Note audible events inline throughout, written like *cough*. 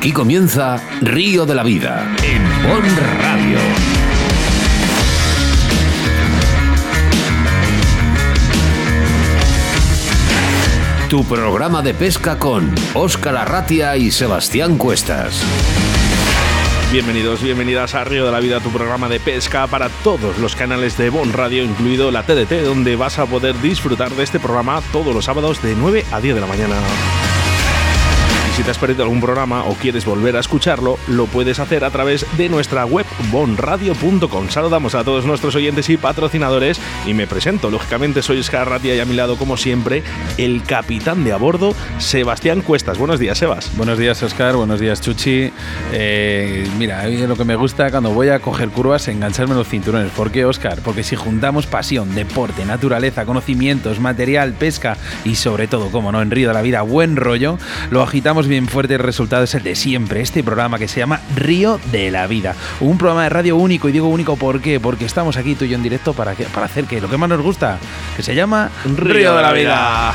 Aquí comienza Río de la Vida en Bon Radio. Tu programa de pesca con Óscar Arratia y Sebastián Cuestas. Bienvenidos, bienvenidas a Río de la Vida, tu programa de pesca para todos los canales de Bon Radio, incluido la TDT, donde vas a poder disfrutar de este programa todos los sábados de 9 a 10 de la mañana. Si te has perdido algún programa o quieres volver a escucharlo, lo puedes hacer a través de nuestra web bonradio.com. Saludamos a todos nuestros oyentes y patrocinadores y me presento. Lógicamente soy Oscar Ratia y a mi lado, como siempre, el capitán de a bordo, Sebastián Cuestas. Buenos días, Sebas. Buenos días, Oscar. Buenos días, Chuchi. Eh, mira, lo que me gusta cuando voy a coger curvas, engancharme los cinturones. ¿Por qué, Oscar? Porque si juntamos pasión, deporte, naturaleza, conocimientos, material, pesca y sobre todo, como no, en Río de la Vida, buen rollo, lo agitamos bien fuerte, el resultado es el de siempre, este programa que se llama Río de la Vida. Un programa de radio único, y digo único. Porque estamos aquí tú y yo en directo para, que, para hacer que lo que más nos gusta, que se llama Río, de la vida.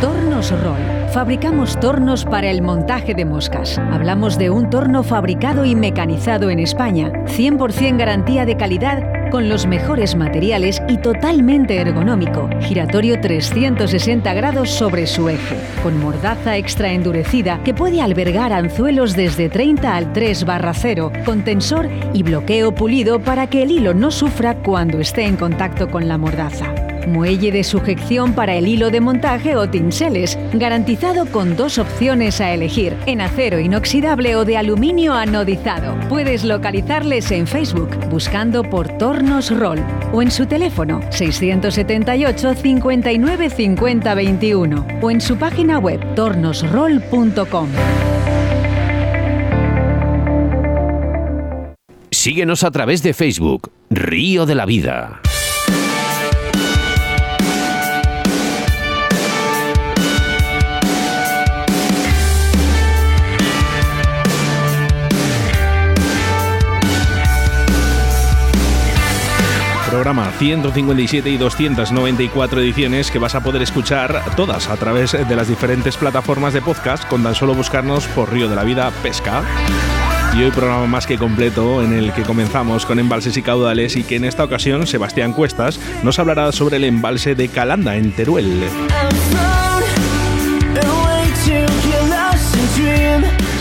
Tornos Roll. Fabricamos tornos para el montaje de moscas. Hablamos de un torno fabricado y mecanizado en España. 100% garantía de calidad con los mejores materiales y totalmente ergonómico. Giratorio 360 grados sobre su eje. Con mordaza extra endurecida que puede albergar anzuelos desde 30 al 3 barra 0. Con tensor y bloqueo pulido para que el hilo no sufra cuando esté en contacto con la mordaza muelle de sujeción para el hilo de montaje o tinseles, garantizado con dos opciones a elegir, en acero inoxidable o de aluminio anodizado. Puedes localizarles en Facebook buscando por Tornos Roll o en su teléfono 678 59 50 21 o en su página web tornosroll.com. Síguenos a través de Facebook, Río de la Vida. Programa 157 y 294 ediciones que vas a poder escuchar todas a través de las diferentes plataformas de podcast con tan solo buscarnos por Río de la Vida Pesca. Y hoy programa más que completo en el que comenzamos con embalses y caudales y que en esta ocasión Sebastián Cuestas nos hablará sobre el embalse de Calanda en Teruel.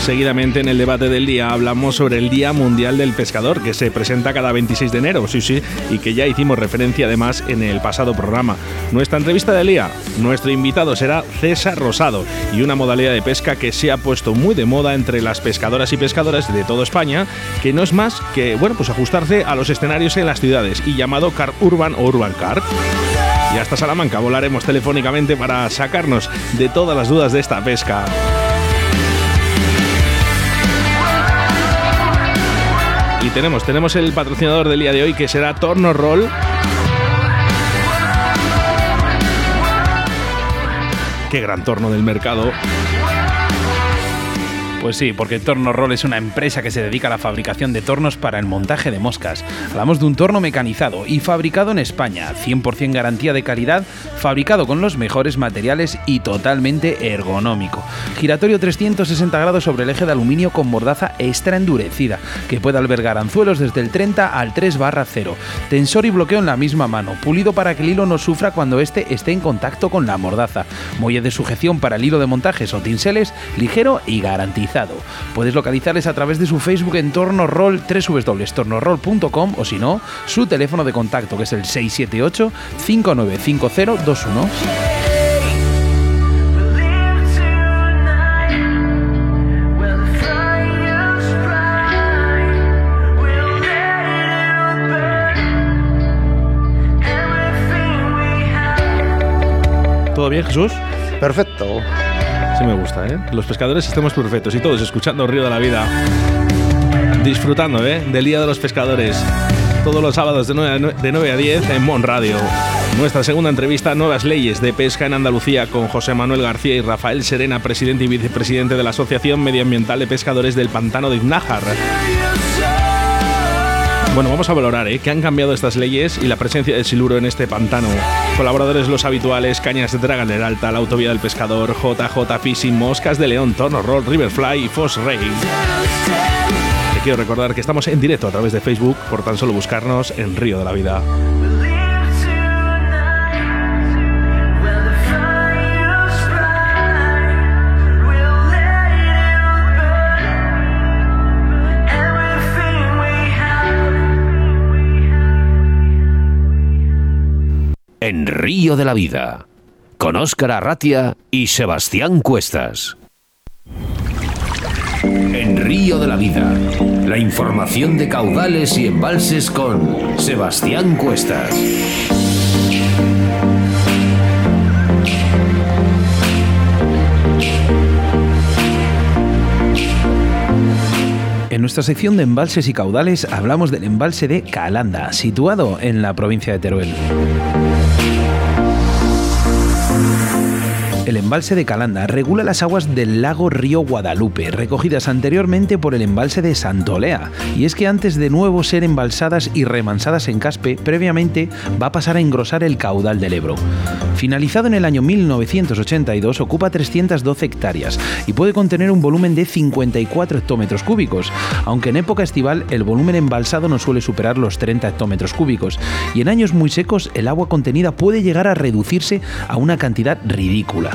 Seguidamente en el debate del día hablamos sobre el Día Mundial del Pescador, que se presenta cada 26 de enero, sí, sí, y que ya hicimos referencia además en el pasado programa. Nuestra entrevista del día, nuestro invitado será César Rosado, y una modalidad de pesca que se ha puesto muy de moda entre las pescadoras y pescadores de toda España, que no es más que, bueno, pues ajustarse a los escenarios en las ciudades, y llamado Car Urban o Urban Carp. Y hasta Salamanca volaremos telefónicamente para sacarnos de todas las dudas de esta pesca. Y tenemos, tenemos el patrocinador del día de hoy que será Torno Roll. Qué gran torno del mercado. Pues sí, porque Torno Roll es una empresa que se dedica a la fabricación de tornos para el montaje de moscas. Hablamos de un torno mecanizado y fabricado en España, 100% garantía de calidad, fabricado con los mejores materiales y totalmente ergonómico. Giratorio 360 grados sobre el eje de aluminio con mordaza extra endurecida, que puede albergar anzuelos desde el 30 al 3 barra 0. Tensor y bloqueo en la misma mano, pulido para que el hilo no sufra cuando éste esté en contacto con la mordaza. Muelle de sujeción para el hilo de montajes o tinseles, ligero y garantizado. Puedes localizarles a través de su Facebook en Tornorroll, www.tornorroll.com o si no, su teléfono de contacto que es el 678 595021. ¿Todo bien, Jesús? Perfecto. Sí me gusta, ¿eh? Los pescadores estemos perfectos y todos escuchando Río de la Vida. Disfrutando, ¿eh? Del Día de los Pescadores. Todos los sábados de 9 a 10 en Mon Radio. Nuestra segunda entrevista, Nuevas Leyes de Pesca en Andalucía, con José Manuel García y Rafael Serena, presidente y vicepresidente de la Asociación Medioambiental de Pescadores del Pantano de Iznájar. Bueno, vamos a valorar ¿eh? qué han cambiado estas leyes y la presencia del siluro en este pantano. Colaboradores los habituales, Cañas de Dragon Alta, la Autovía del Pescador, JJ Fishing, Moscas de León, Torno Roll, Riverfly y Foss Ray. Te quiero recordar que estamos en directo a través de Facebook por tan solo buscarnos en Río de la Vida. En Río de la Vida, con Óscar Arratia y Sebastián Cuestas. En Río de la Vida, la información de caudales y embalses con Sebastián Cuestas. En nuestra sección de embalses y caudales hablamos del embalse de Calanda, situado en la provincia de Teruel. El embalse de Calanda regula las aguas del lago Río Guadalupe, recogidas anteriormente por el embalse de Santolea. Y es que antes de nuevo ser embalsadas y remansadas en Caspe, previamente va a pasar a engrosar el caudal del Ebro. Finalizado en el año 1982, ocupa 312 hectáreas y puede contener un volumen de 54 hectómetros cúbicos, aunque en época estival el volumen embalsado no suele superar los 30 hectómetros cúbicos, y en años muy secos el agua contenida puede llegar a reducirse a una cantidad ridícula.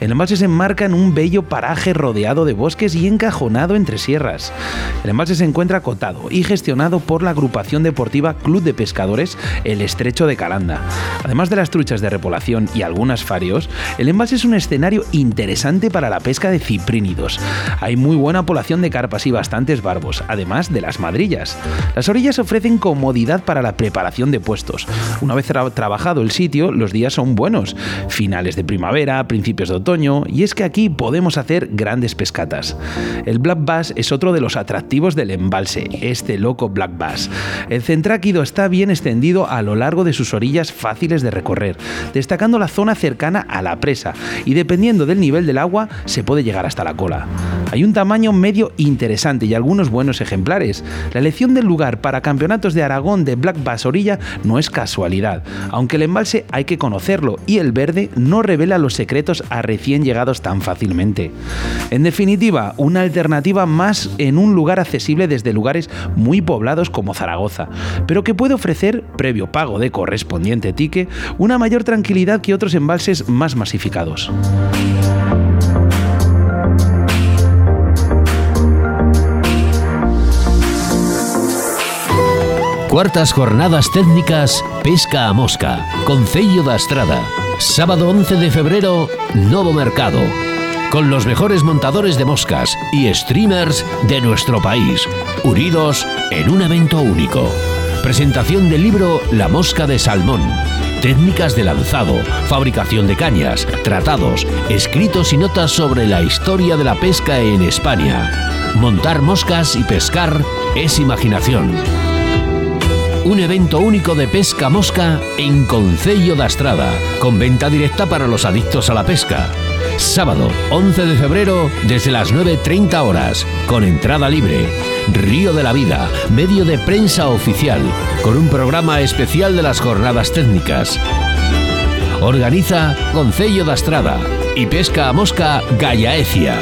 El embalse se enmarca en un bello paraje rodeado de bosques y encajonado entre sierras. El embalse se encuentra acotado y gestionado por la agrupación deportiva Club de Pescadores El Estrecho de Calanda. Además de las truchas de repolación y algunas farios, el embalse es un escenario interesante para la pesca de ciprínidos. Hay muy buena población de carpas y bastantes barbos, además de las madrillas. Las orillas ofrecen comodidad para la preparación de puestos. Una vez tra trabajado el sitio, los días son buenos. Finales de primavera, principios de otoño, y es que aquí podemos hacer grandes pescatas. El Black Bass es otro de los atractivos del embalse, este loco Black Bass. El centráquido está bien extendido a lo largo de sus orillas fáciles de recorrer, destacando la zona cercana a la presa, y dependiendo del nivel del agua se puede llegar hasta la cola. Hay un tamaño medio interesante y algunos buenos ejemplares. La elección del lugar para campeonatos de Aragón de Black Bass Orilla no es casualidad, aunque el embalse hay que conocerlo y el verde no revela los secretos a recién llegados tan fácilmente. En definitiva, una alternativa más en un lugar accesible desde lugares muy poblados como Zaragoza, pero que puede ofrecer, previo pago de correspondiente tique, una mayor tranquilidad que otros embalses más masificados. Cuartas jornadas técnicas Pesca a Mosca, Concello da Estrada. Sábado 11 de febrero, Novo Mercado. Con los mejores montadores de moscas y streamers de nuestro país, unidos en un evento único. Presentación del libro La Mosca de Salmón. Técnicas de lanzado, fabricación de cañas, tratados, escritos y notas sobre la historia de la pesca en España. Montar moscas y pescar es imaginación un evento único de pesca mosca en Concello da Estrada, con venta directa para los adictos a la pesca. Sábado 11 de febrero desde las 9.30 horas, con entrada libre. Río de la Vida, medio de prensa oficial, con un programa especial de las jornadas técnicas. Organiza Concello da Estrada y Pesca a Mosca Gallaecia.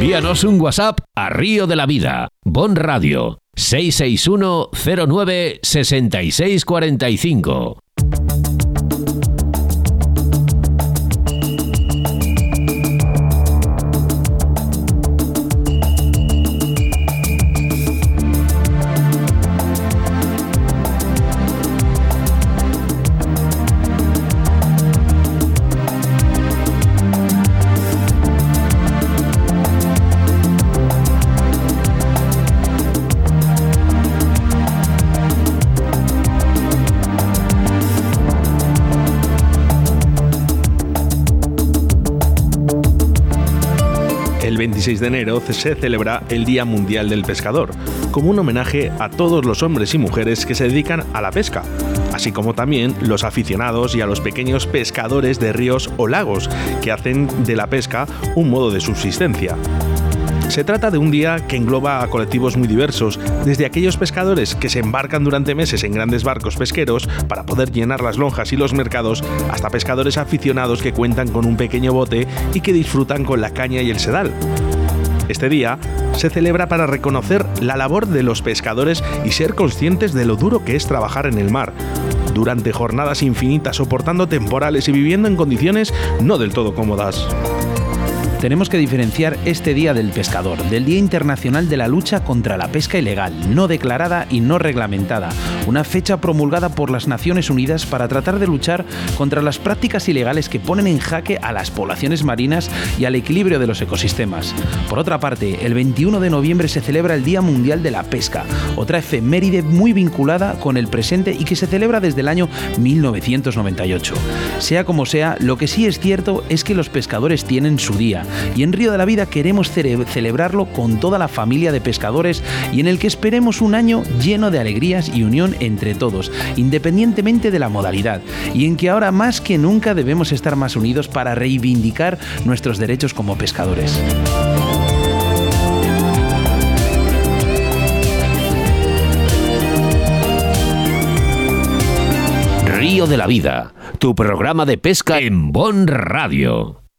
Envíanos un WhatsApp a Río de la Vida, Bon Radio, 661 09 6645. 26 de enero se celebra el Día Mundial del Pescador, como un homenaje a todos los hombres y mujeres que se dedican a la pesca, así como también los aficionados y a los pequeños pescadores de ríos o lagos que hacen de la pesca un modo de subsistencia. Se trata de un día que engloba a colectivos muy diversos, desde aquellos pescadores que se embarcan durante meses en grandes barcos pesqueros para poder llenar las lonjas y los mercados, hasta pescadores aficionados que cuentan con un pequeño bote y que disfrutan con la caña y el sedal. Este día se celebra para reconocer la labor de los pescadores y ser conscientes de lo duro que es trabajar en el mar, durante jornadas infinitas soportando temporales y viviendo en condiciones no del todo cómodas. Tenemos que diferenciar este Día del Pescador del Día Internacional de la Lucha contra la Pesca Ilegal, no declarada y no reglamentada, una fecha promulgada por las Naciones Unidas para tratar de luchar contra las prácticas ilegales que ponen en jaque a las poblaciones marinas y al equilibrio de los ecosistemas. Por otra parte, el 21 de noviembre se celebra el Día Mundial de la Pesca, otra efeméride muy vinculada con el presente y que se celebra desde el año 1998. Sea como sea, lo que sí es cierto es que los pescadores tienen su día y en Río de la Vida queremos celebrarlo con toda la familia de pescadores y en el que esperemos un año lleno de alegrías y unión entre todos, independientemente de la modalidad, y en que ahora más que nunca debemos estar más unidos para reivindicar nuestros derechos como pescadores. Río de la Vida, tu programa de pesca en Bon Radio.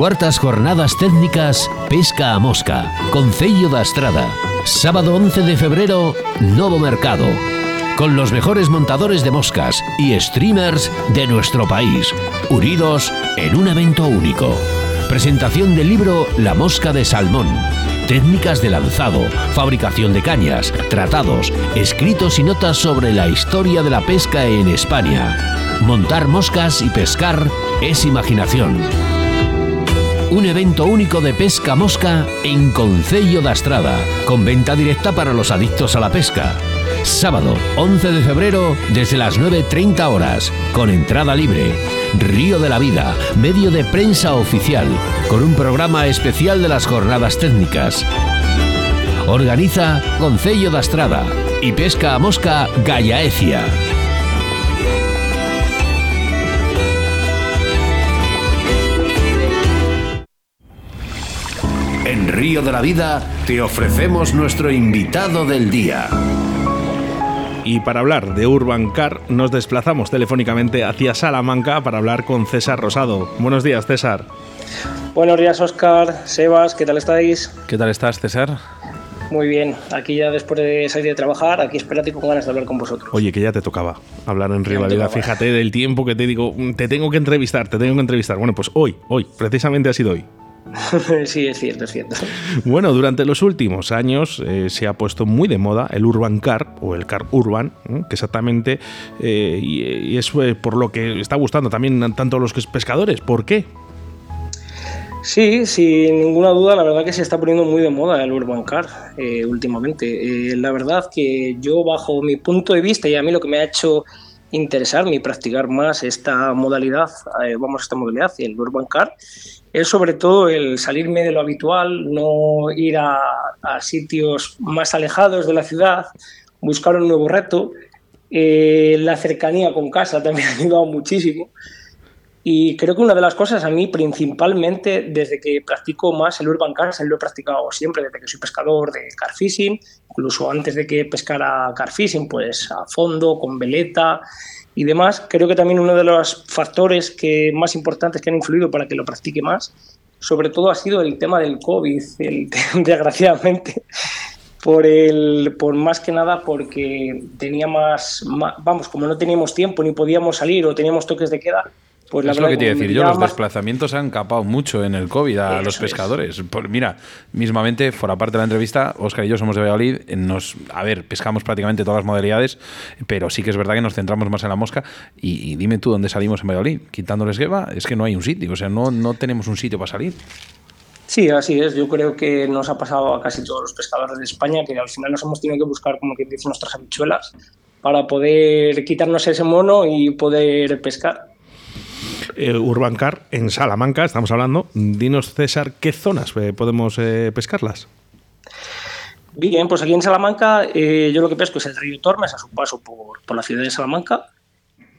Cuartas jornadas técnicas Pesca a Mosca, Concello da Estrada. Sábado 11 de febrero, Novo Mercado. Con los mejores montadores de moscas y streamers de nuestro país, unidos en un evento único. Presentación del libro La Mosca de Salmón. Técnicas de lanzado, fabricación de cañas, tratados, escritos y notas sobre la historia de la pesca en España. Montar moscas y pescar es imaginación un evento único de pesca mosca en Concello da Estrada, con venta directa para los adictos a la pesca. Sábado 11 de febrero desde las 9.30 horas, con entrada libre. Río de la Vida, medio de prensa oficial, con un programa especial de las jornadas técnicas. Organiza Concello da Estrada y Pesca a Mosca Gallaecia. De la Vida te ofrecemos nuestro invitado del día. Y para hablar de Urban Car, nos desplazamos telefónicamente hacia Salamanca para hablar con César Rosado. Buenos días, César. Buenos días, Oscar, Sebas, ¿qué tal estáis? ¿Qué tal estás, César? Muy bien, aquí ya después de salir de trabajar, aquí espérate con ganas de hablar con vosotros. Oye, que ya te tocaba hablar en Vida. Fíjate del tiempo que te digo, te tengo que entrevistar, te tengo que entrevistar. Bueno, pues hoy, hoy, precisamente ha sido hoy. *laughs* sí, es cierto, es cierto. Bueno, durante los últimos años eh, se ha puesto muy de moda el urban car o el car urban, ¿eh? que exactamente, eh, y, y, es por lo que está gustando también tanto a los pescadores. ¿Por qué? Sí, sin ninguna duda, la verdad que se está poniendo muy de moda el urban car últimamente. la verdad que yo, bajo mi punto de vista y a mí lo que me ha hecho interesarme y practicar más esta modalidad, vamos, esta modalidad, el urban car, es sobre todo el salirme de lo habitual, no ir a, sitios más alejados de la ciudad, buscar un nuevo reto Eh, la cercanía con casa *laughs* también ha ayudado muchísimo. Y creo que una de las cosas a mí principalmente desde que practico más el urban cars, lo he practicado siempre desde que soy pescador de car fishing, incluso antes de que pescara car fishing, pues a fondo, con veleta y demás. Creo que también uno de los factores que más importantes que han influido para que lo practique más, sobre todo ha sido el tema del COVID, el, *laughs* desgraciadamente, por el por más que nada porque tenía más, vamos como no teníamos tiempo ni podíamos salir o teníamos toques de queda pues es lo que te iba a decir yo, los desplazamientos han capado mucho en el COVID a los pescadores. mira, mismamente, fuera parte de la entrevista, Oscar y yo somos de Valladolid, nos, a ver, pescamos prácticamente todas las modalidades, pero sí que es verdad que nos centramos más en la mosca. Y, dime tú dónde salimos en Valladolid, quitándoles gueva, es que no hay un sitio, o sea, no, no tenemos un sitio para salir. Sí, así es. Yo creo que nos ha pasado a casi todos los pescadores de España que al final nos hemos tenido que buscar, como que dicen, nuestras habichuelas para poder quitarnos ese mono y poder pescar. Eh, Urban Car en Salamanca, estamos hablando. Dinos, César, ¿qué zonas eh, podemos eh, pescarlas? Bien, pues aquí en Salamanca yo lo que pesco es el río Tormes a su paso por, por la ciudad de Salamanca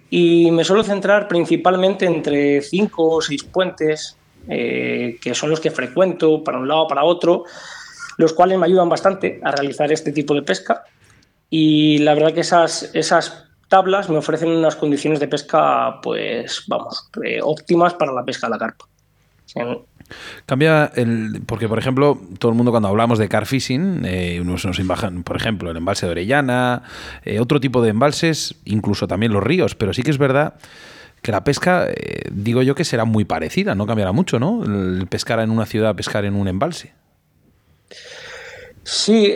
y me suelo centrar principalmente entre cinco o seis puentes que son los que frecuento para un lado o para otro, los cuales me ayudan bastante a realizar este tipo de pesca y la verdad que esas, esas tablas me ofrecen unas condiciones de pesca, pues vamos, eh, óptimas para la pesca de la carpa. Cambia el. Porque, por ejemplo, todo el mundo cuando hablamos de car fishing, eh, nos, nos por ejemplo, el embalse de Orellana, eh, otro tipo de embalses, incluso también los ríos, pero sí que es verdad que la pesca, digo yo que será muy parecida, no cambiará mucho, ¿no? El pescar en una ciudad, pescar en un embalse. Sí,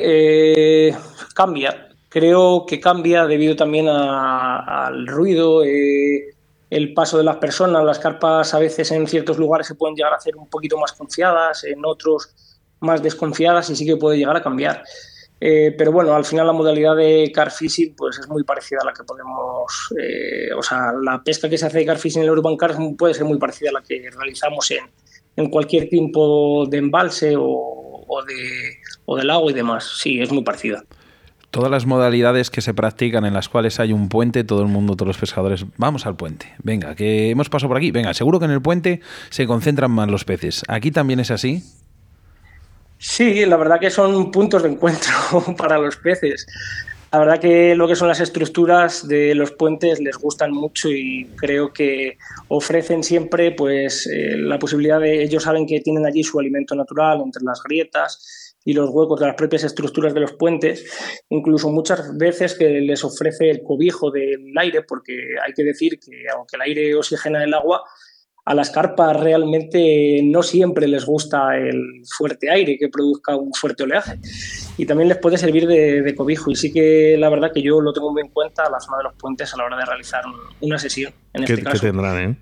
cambia. Creo que cambia debido también al ruido, eh, el paso de las personas. Las carpas a veces en ciertos lugares se pueden llegar a hacer un poquito más confiadas, en otros más desconfiadas y sí que puede llegar a cambiar. Eh, pero bueno, al final la modalidad de car fishing pues es muy parecida a la que podemos, eh, o sea, la pesca que se hace de car fishing en el Urban Car puede ser muy parecida a la que realizamos en, en cualquier tipo de embalse o, o, de, o del agua y demás. Sí, es muy parecida todas las modalidades que se practican en las cuales hay un puente, todo el mundo, todos los pescadores, vamos al puente. Venga, que hemos pasado por aquí. Venga, seguro que en el puente se concentran más los peces. ¿Aquí también es así? Sí, la verdad que son puntos de encuentro *laughs* para los peces. La verdad que lo que son las estructuras de los puentes les gustan mucho y creo que ofrecen siempre pues eh, la posibilidad de ellos saben que tienen allí su alimento natural entre las grietas y los huecos de las propias estructuras de los puentes, incluso muchas veces que les ofrece el cobijo del aire, porque hay que decir que aunque el aire oxigena el agua, a las carpas realmente no siempre les gusta el fuerte aire que produzca un fuerte oleaje y también les puede servir de, cobijo y sí que la verdad que yo lo tengo muy en cuenta la zona de los puentes a la hora de realizar una sesión en ¿Qué, este ¿qué tendrán, eh?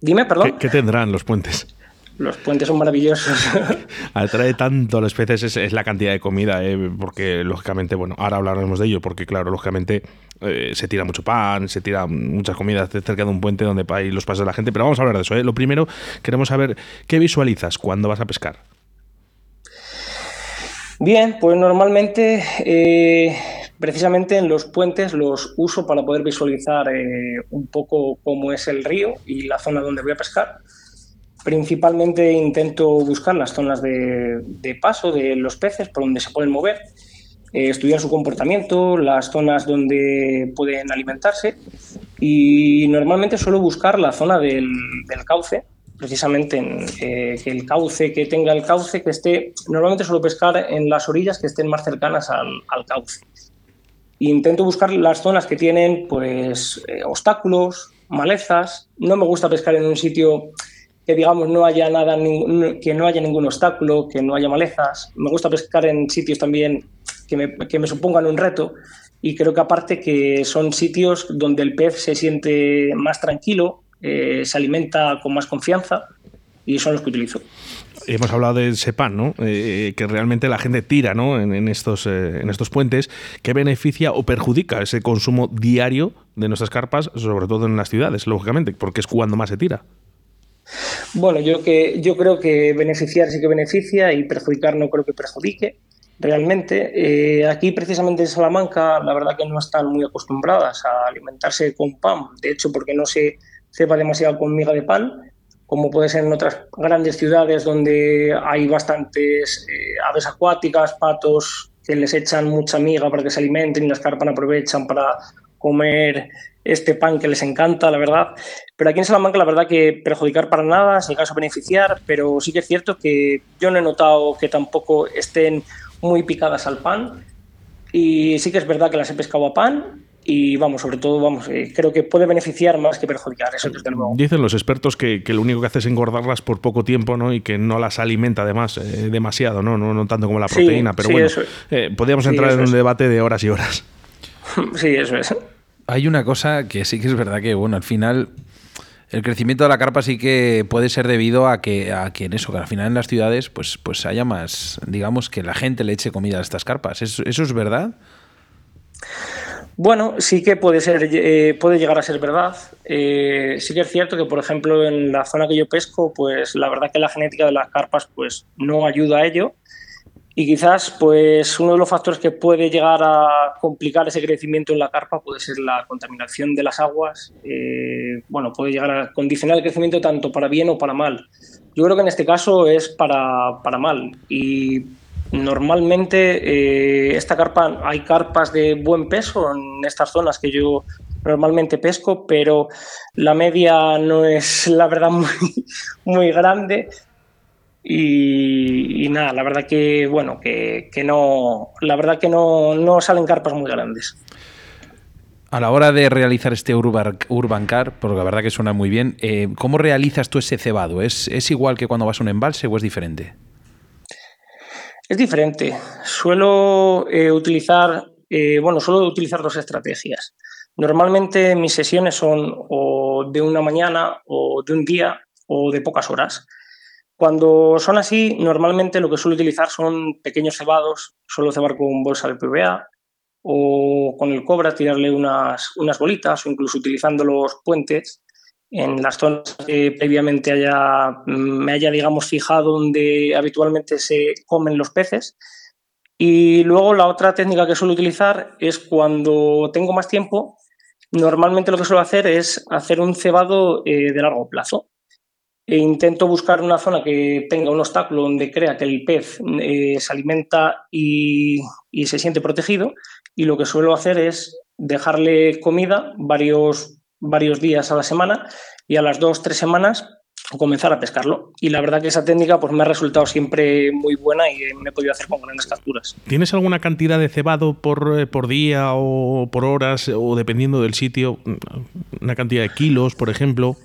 Dime, perdón. ¿Qué tendrán los puentes? Los puentes son maravillosos. *laughs* Atrae tanto a los peces es, la cantidad de comida, eh, porque lógicamente, bueno, ahora hablaremos de ello, porque claro, lógicamente eh, se tira mucho pan, se tira muchas comidas cerca de un puente donde hay los pasos de la gente, pero vamos a hablar de eso. ¿eh? Lo primero, queremos saber qué visualizas cuando vas a pescar. Bien, pues normalmente precisamente en los puentes los uso para poder visualizar un poco cómo es el río y la zona donde voy a pescar. Principalmente intento buscar las zonas de, paso de los peces por donde se pueden mover, eh, estudiar su comportamiento, las zonas donde pueden alimentarse y normalmente suelo buscar la zona del, cauce, precisamente en, eh, que el cauce, que tenga el cauce, que esté, normalmente suelo pescar en las orillas que estén más cercanas al, cauce. intento buscar las zonas que tienen pues eh, obstáculos, malezas. No me gusta pescar en un sitio que digamos no haya nada, que no haya ningún obstáculo, que no haya malezas. Me gusta pescar en sitios también que me, que me supongan un reto y creo que aparte que son sitios donde el pez se siente más tranquilo, eh, se alimenta con más confianza y son los que utilizo. Hemos hablado del SEPAN, ¿no? Eh, que realmente la gente tira ¿no? en, estos, eh, en estos puentes. ¿Qué beneficia o perjudica ese consumo diario de nuestras carpas, sobre todo en las ciudades, lógicamente, porque es cuando más se tira? Bueno, yo, que, yo creo que beneficiar sí que beneficia y perjudicar no creo que perjudique. realmente. Eh, aquí, precisamente en Salamanca, la verdad que no están muy acostumbradas a alimentarse con pan, de hecho, porque no se cepa demasiado con miga de pan, como puede ser en otras grandes ciudades donde hay bastantes eh, aves acuáticas, patos que les echan mucha miga para que se alimenten y las carpas aprovechan para comer este pan que les encanta, la verdad. Pero aquí en Salamanca, la verdad que perjudicar para nada, es el caso beneficiar, pero sí que es cierto que yo no he notado que tampoco estén muy picadas al pan. Y sí que es verdad que las he pescado a pan y vamos, sobre todo, vamos, eh, creo que puede beneficiar más que perjudicar, eso desde luego. Dicen los expertos que, lo único que hace es engordarlas por poco tiempo, ¿no? Y que no las alimenta además eh, demasiado, ¿no? ¿no? tanto como la proteína, pero bueno, eh, podríamos entrar en un debate de horas y horas. *laughs* sí, eso es. Hay una cosa que sí que es verdad que, bueno, al final el crecimiento de la carpa sí que puede ser debido a que, a que en eso, que al final en las ciudades pues, pues haya más, digamos, que la gente le eche comida a estas carpas. ¿Eso, es verdad? Bueno, sí que puede ser, eh, puede llegar a ser verdad. Eh, sí que es cierto que, por ejemplo, en la zona que yo pesco, pues la verdad que la genética de las carpas pues no ayuda a ello. Y quizás pues uno de los factores que puede llegar a complicar ese crecimiento en la carpa puede ser la contaminación de las aguas. Eh, bueno, puede llegar a condicionar el crecimiento tanto para bien o para mal. Yo creo que en este caso es para, para mal. Y normalmente eh, esta carpa, hay carpas de buen peso en estas zonas que yo normalmente pesco, pero la media no es la verdad *laughs* muy, muy grande y, nada, la verdad que, bueno, que, no, la verdad que no, no, salen carpas muy grandes. A la hora de realizar este Urban, Car, porque la verdad que suena muy bien, eh, ¿cómo realizas tú ese cebado? ¿Es, ¿Es igual que cuando vas a un embalse o es diferente? Es diferente. Suelo eh, utilizar, eh, bueno, suelo utilizar dos estrategias. Normalmente mis sesiones son o de una mañana o de un día o de pocas horas. Cuando son así, normalmente lo que suelo utilizar son pequeños cebados, suelo cebar con bolsa de PVA o con el cobra tirarle unas, unas bolitas o incluso utilizando los puentes en las zonas que previamente haya, me haya, digamos, fijado donde habitualmente se comen los peces. Y luego la otra técnica que suelo utilizar es cuando tengo más tiempo, normalmente lo que suelo hacer es hacer un cebado eh, de largo plazo e intento buscar una zona que tenga un obstáculo donde crea que el pez eh, se alimenta y, se siente protegido y lo que suelo hacer es dejarle comida varios, varios días a la semana y a las dos, tres semanas comenzar a pescarlo. Y la verdad que esa técnica pues, me ha resultado siempre muy buena y me he podido hacer con grandes capturas. ¿Tienes alguna cantidad de cebado por, eh, por día o por horas o dependiendo del sitio? Una cantidad de kilos, por ejemplo.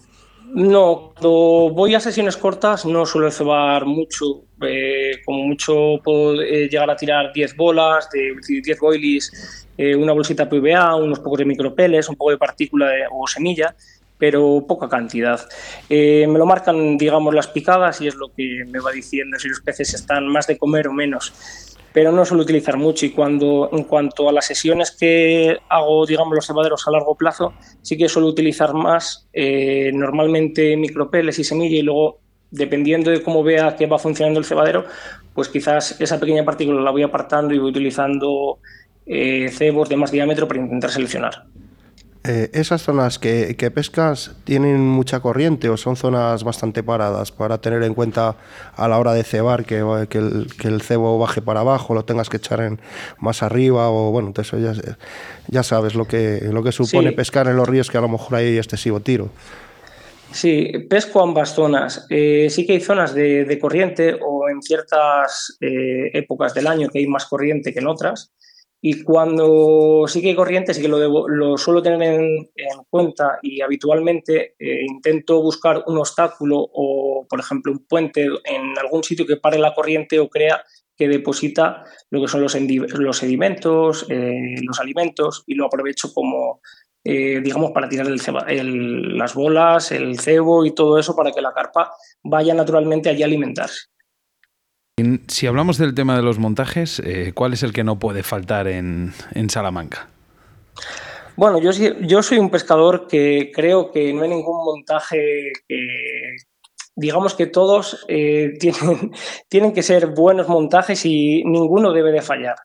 No, cuando voy a sesiones cortas no suelo cebar mucho. Eh, como mucho puedo eh, llegar a tirar 10 bolas, de 10 boilies, eh, una bolsita PVA, unos pocos de micropeles, un poco de partícula o semilla, pero poca cantidad. me lo marcan, digamos, las picadas y es lo que me va diciendo si los peces están más de comer o menos pero no suelo utilizar mucho y cuando en cuanto a las sesiones que hago, digamos, los cebaderos a largo plazo, sí que suelo utilizar más eh, normalmente micropeles y semilla y luego dependiendo de cómo vea que va funcionando el cebadero, pues quizás esa pequeña partícula la voy apartando y voy utilizando eh, cebos de más diámetro para intentar seleccionar. Eh, ¿Esas zonas que, pescas tienen mucha corriente o son zonas bastante paradas para tener en cuenta a la hora de cebar que, el, cebo baje para abajo, lo tengas que echar en, más arriba o bueno, eso ya, ya sabes lo que, lo que supone pescar en los ríos que a lo mejor hay excesivo tiro? Sí, pesco ambas zonas. Eh, sí que hay zonas de, corriente o en ciertas eh, épocas del año que hay más corriente que en otras. Y cuando sí que hay corriente, sí que lo, lo suelo tener en, cuenta y habitualmente eh, intento buscar un obstáculo o, por ejemplo, un puente en algún sitio que pare la corriente o crea que deposita lo que son los, los sedimentos, eh, los alimentos y lo aprovecho como, eh, digamos, para tirar el, las bolas, el cebo y todo eso para que la carpa vaya naturalmente allí a alimentarse. Si hablamos del tema de los montajes, eh, ¿cuál es el que no puede faltar en, Salamanca? Bueno, yo, soy un pescador que creo que no hay ningún montaje que, digamos que todos eh, *laughs* tienen, que ser buenos montajes y ninguno debe de fallar.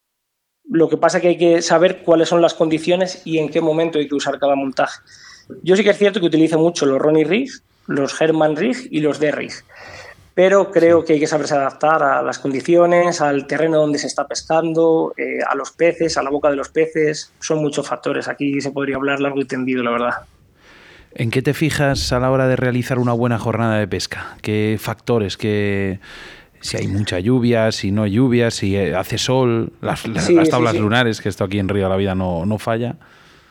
Lo que pasa es que hay que saber cuáles son las condiciones y en qué momento hay que usar cada montaje. Yo sí que es cierto que utilizo mucho los Ronnie Rigs, los Herman Rig y los D-Rig, pero creo que hay que saberse adaptar a las condiciones, al terreno donde se está pescando, eh, a los peces, a la boca de los peces. Son muchos factores. Aquí se podría hablar largo y tendido, la verdad. ¿En qué te fijas a la hora de realizar una buena jornada de pesca? ¿Qué factores? ¿Qué, si hay mucha lluvia, si no hay lluvia, si hace sol, las, tablas lunares, que esto aquí en Río de la Vida no, no, falla?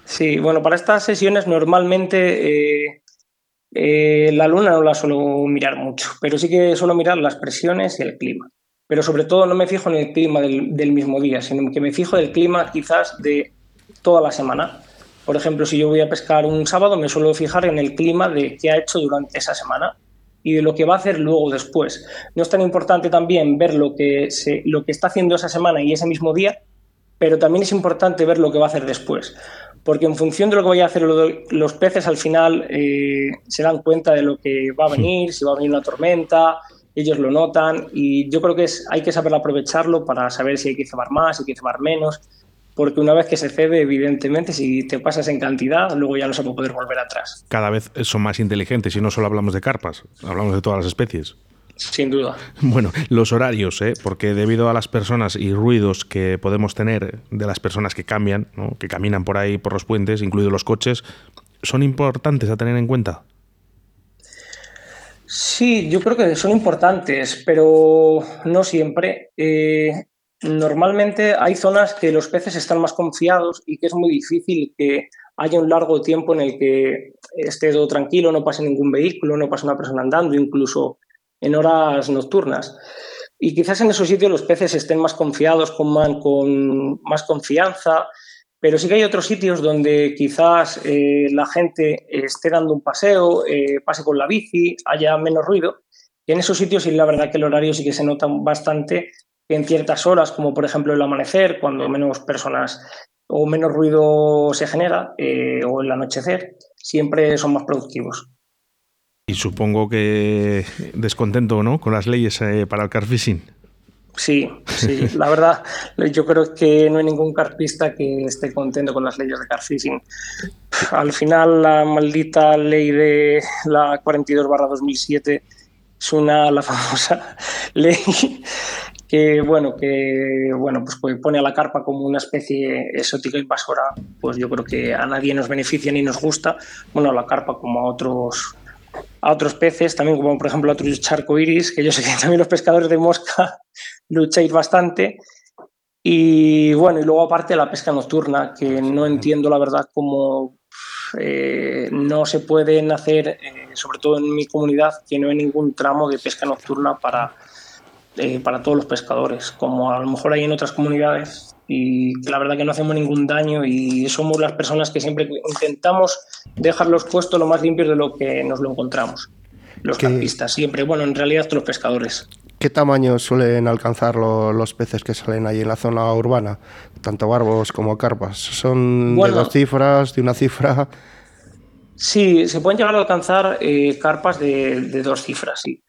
Sí, bueno, para estas sesiones normalmente eh, eh, la luna no la suelo mirar mucho, pero sí que suelo mirar las presiones y el clima. Pero sobre todo no me fijo en el clima del, mismo día, sino que me fijo en el clima quizás de toda la semana. Por ejemplo, si yo voy a pescar un sábado, me suelo fijar en el clima de qué ha hecho durante esa semana y de lo que va a hacer luego después. No es tan importante también ver lo que, lo que está haciendo esa semana y ese mismo día, pero también es importante ver lo que va a hacer después, porque en función de lo que vaya a hacer los peces al final eh, se dan cuenta de lo que va a venir, si va a venir una tormenta, ellos lo notan y yo creo que es, hay que saber aprovecharlo para saber si hay que cebar más, si hay que cebar menos porque una vez que se cede, evidentemente, si te pasas en cantidad, luego ya no se va a poder volver atrás. Cada vez son más inteligentes y no solo hablamos de carpas, hablamos de todas las especies. Sin duda. *laughs* Bueno, los horarios, ¿eh? porque debido a las personas y ruidos que podemos tener de las personas que cambian, que caminan por ahí por los puentes, incluidos los coches, ¿son importantes a tener en cuenta? Sí, yo creo que son importantes, pero no siempre. Eh, Normalmente hay zonas que los peces están más confiados y que es muy difícil que haya un largo tiempo en el que esté todo tranquilo, no pase ningún vehículo, no pase una persona andando, incluso en horas nocturnas. Y quizás en esos sitios los peces estén más confiados, con, con más confianza, pero sí que hay otros sitios donde quizás eh, la gente esté dando un paseo, eh, pase con la bici, haya menos ruido. Y en esos sitios, y la verdad que el horario sí que se nota bastante en ciertas horas, como por ejemplo el amanecer, cuando menos personas o menos ruido se genera, eh, o el anochecer, siempre son más productivos. Y supongo que descontento ¿no? con las leyes eh, para el carfishing. Sí, sí, *laughs* la verdad, yo creo que no hay ningún carpista que esté contento con las leyes de carfishing. Al final, la maldita ley de la 42 2007 es una, la famosa *laughs* ley que bueno, que bueno, pues pone a la carpa como una especie exótica invasora, pues yo creo que a nadie nos beneficia ni nos gusta, bueno, a la carpa como a otros a otros peces, también como por ejemplo a otros charcoiris, que yo sé que *laughs* también los pescadores de mosca *laughs* lucháis bastante. Y bueno, y luego aparte la pesca nocturna, que no entiendo la verdad cómo eh, no se pueden hacer, eh, sobre todo en mi comunidad, que no hay ningún tramo de pesca nocturna para, eh, para todos los pescadores, como a lo mejor hay en otras comunidades y la verdad que no hacemos ningún daño y somos las personas que siempre intentamos dejar los puestos lo más limpios de lo que nos lo encontramos. Los campistas, siempre, bueno, en realidad todos los pescadores. ¿Qué tamaño suelen alcanzar los peces que salen ahí en la zona urbana? Tanto barbos como carpas. ¿Son de dos cifras, de una cifra? Sí, se pueden llegar a alcanzar eh, carpas de, de, dos cifras, sí.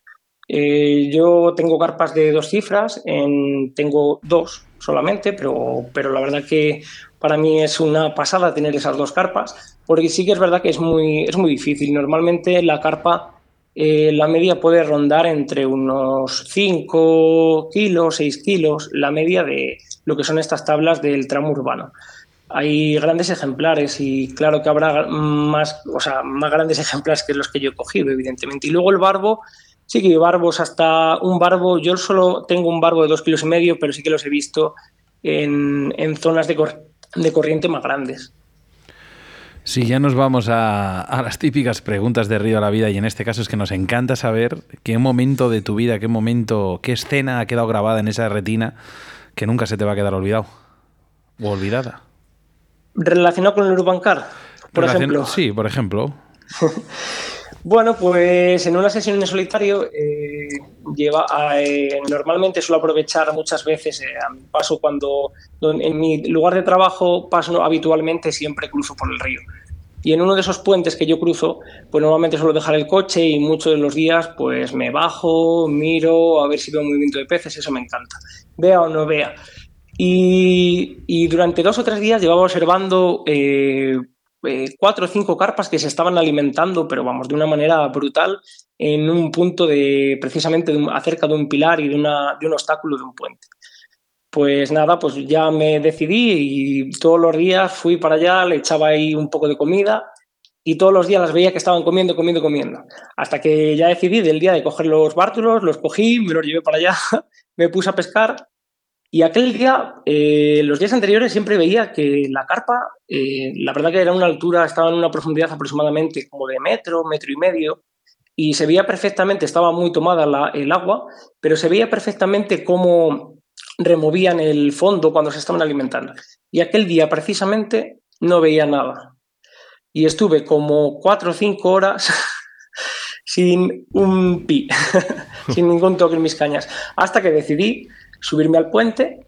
Eh, yo tengo carpas de dos cifras, tengo dos solamente, pero, pero la verdad que para mí es una pasada tener esas dos carpas, porque sí que es verdad que es muy, es muy difícil. Normalmente la carpa, eh, la media puede rondar entre unos 5 kilos, 6 kilos, la media de lo que son estas tablas del tramo urbano. Hay grandes ejemplares y claro que habrá más, o sea, más grandes ejemplares que los que yo he cogido, evidentemente. Y luego el barbo, Sí que barbos hasta un barbo, yo solo tengo un barbo de dos kilos y medio, pero sí que los he visto en, zonas de, de, corriente más grandes. Sí, ya nos vamos a, a, las típicas preguntas de Río a la Vida y en este caso es que nos encanta saber qué momento de tu vida, qué momento, qué escena ha quedado grabada en esa retina que nunca se te va a quedar olvidado o olvidada. ¿Relacionado con el Urbancar, por ejemplo? Sí, por ejemplo. *laughs* Bueno, pues en una sesión en solitario eh, lleva eh, normalmente suelo aprovechar muchas veces, eh, paso cuando en mi lugar de trabajo paso habitualmente siempre cruzo por el río. Y en uno de esos puentes que yo cruzo, pues normalmente suelo dejar el coche y muchos de los días pues me bajo, miro, a ver si veo un movimiento de peces, eso me encanta. Vea o no vea. Y, durante dos o tres días llevaba observando eh, eh, cuatro o cinco carpas que se estaban alimentando, pero vamos, de una manera brutal, en un punto de precisamente de acerca de un pilar y de, una, de un obstáculo de un puente. Pues nada, pues ya me decidí y todos los días fui para allá, le echaba ahí un poco de comida y todos los días las veía que estaban comiendo, comiendo, comiendo. Hasta que ya decidí del día de coger los bártulos, los cogí, me los llevé para allá, *laughs* me puse a pescar y aquel día, eh, los días anteriores siempre veía que la carpa, eh, la verdad que era una altura, estaba en una profundidad aproximadamente como de metro, metro y medio, y se veía perfectamente, estaba muy tomada el agua, pero se veía perfectamente cómo removían el fondo cuando se estaban alimentando. Y aquel día precisamente no veía nada. Y estuve como cuatro o cinco horas *laughs* sin un pi, *laughs* sin ningún toque en mis cañas, hasta que decidí subirme al puente,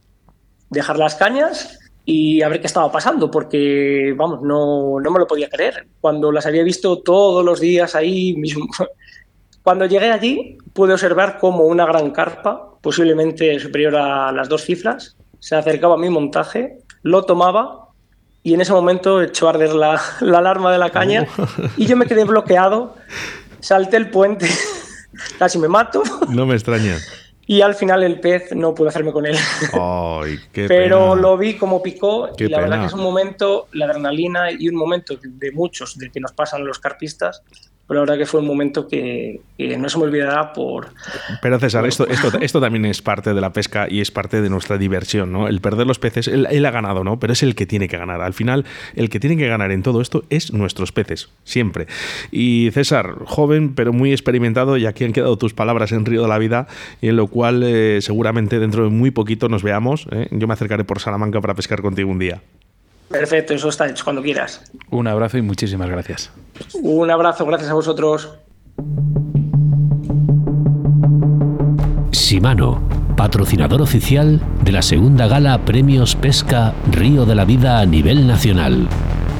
dejar las cañas y a ver qué estaba pasando, porque, vamos, no, no me lo podía creer. Cuando las había visto todos los días ahí mismo. *laughs* Cuando llegué allí, pude observar cómo una gran carpa, posiblemente superior a las dos cifras, se acercaba a mi montaje, lo tomaba y en ese momento echó a arder la, la alarma de la caña *laughs* y yo me quedé bloqueado, salté el puente, *laughs* casi me mato. No me extraña. Y al final el pez no pude hacerme con él. *laughs* Pero lo vi como picó y la verdad que es un momento, la adrenalina y un momento de muchos de que nos pasan los carpistas, pero la verdad que fue un momento que, no se me olvidará por... Pero César, esto, esto, esto, también es parte de la pesca y es parte de nuestra diversión, ¿no? El perder los peces, él, ha ganado, ¿no? Pero es el que tiene que ganar. Al final, el que tiene que ganar en todo esto es nuestros peces, siempre. Y César, joven pero muy experimentado, y aquí han quedado tus palabras en Río de la Vida, y en lo cual eh, seguramente dentro de muy poquito nos veamos. ¿eh? Yo me acercaré por Salamanca para pescar contigo un día. Perfecto, eso está hecho, cuando quieras. Un abrazo y muchísimas gracias. Un abrazo, gracias a vosotros. Simano, patrocinador oficial de la segunda gala Premios Pesca Río de la Vida a nivel nacional.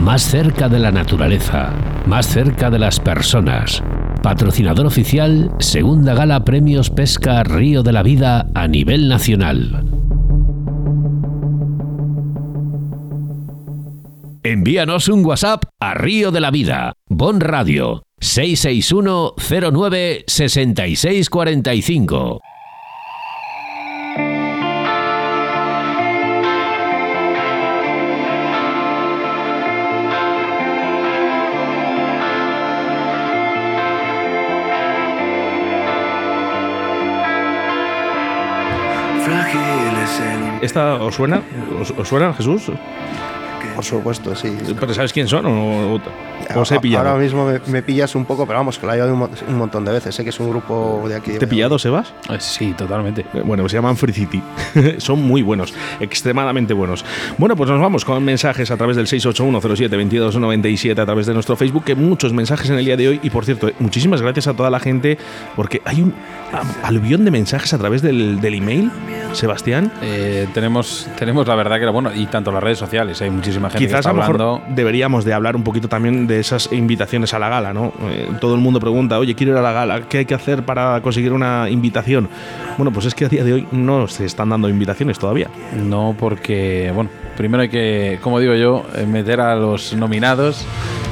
más cerca de la naturaleza, más cerca de las personas. Patrocinador oficial, segunda gala Premios Pesca Río de la Vida a nivel nacional. Envíanos un WhatsApp a Río de la Vida, Bon Radio, 661 09 6645. ¿Esta os suena? ¿Os, suena, Jesús? Por supuesto, sí. ¿Pero sabes quién son o, os he pillado? Ahora mismo me, pillas un poco, pero vamos, que la he oído un, montón de veces. Sé que es un grupo de aquí. ¿Te he pillado, Sebas? Eh, sí, totalmente. Eh, bueno, se llaman Free City. *laughs* son muy buenos, extremadamente buenos. Bueno, pues nos vamos con mensajes a través del 681072297 a través de nuestro Facebook, que muchos mensajes en el día de hoy. Y por cierto, eh, muchísimas gracias a toda la gente, porque hay un aluvión de mensajes a través del, del email, Sebastián. tenemos, tenemos la verdad que era bueno, y tanto las redes sociales, hay muchísimas Quizás a lo mejor deberíamos de hablar un poquito también de esas invitaciones a la gala, ¿no? Eh, todo el mundo pregunta, oye, quiero ir a la gala, ¿qué hay que hacer para conseguir una invitación? Bueno, pues es que a día de hoy no se están dando invitaciones todavía. No, porque, bueno, primero hay que, como digo yo, eh, meter a los nominados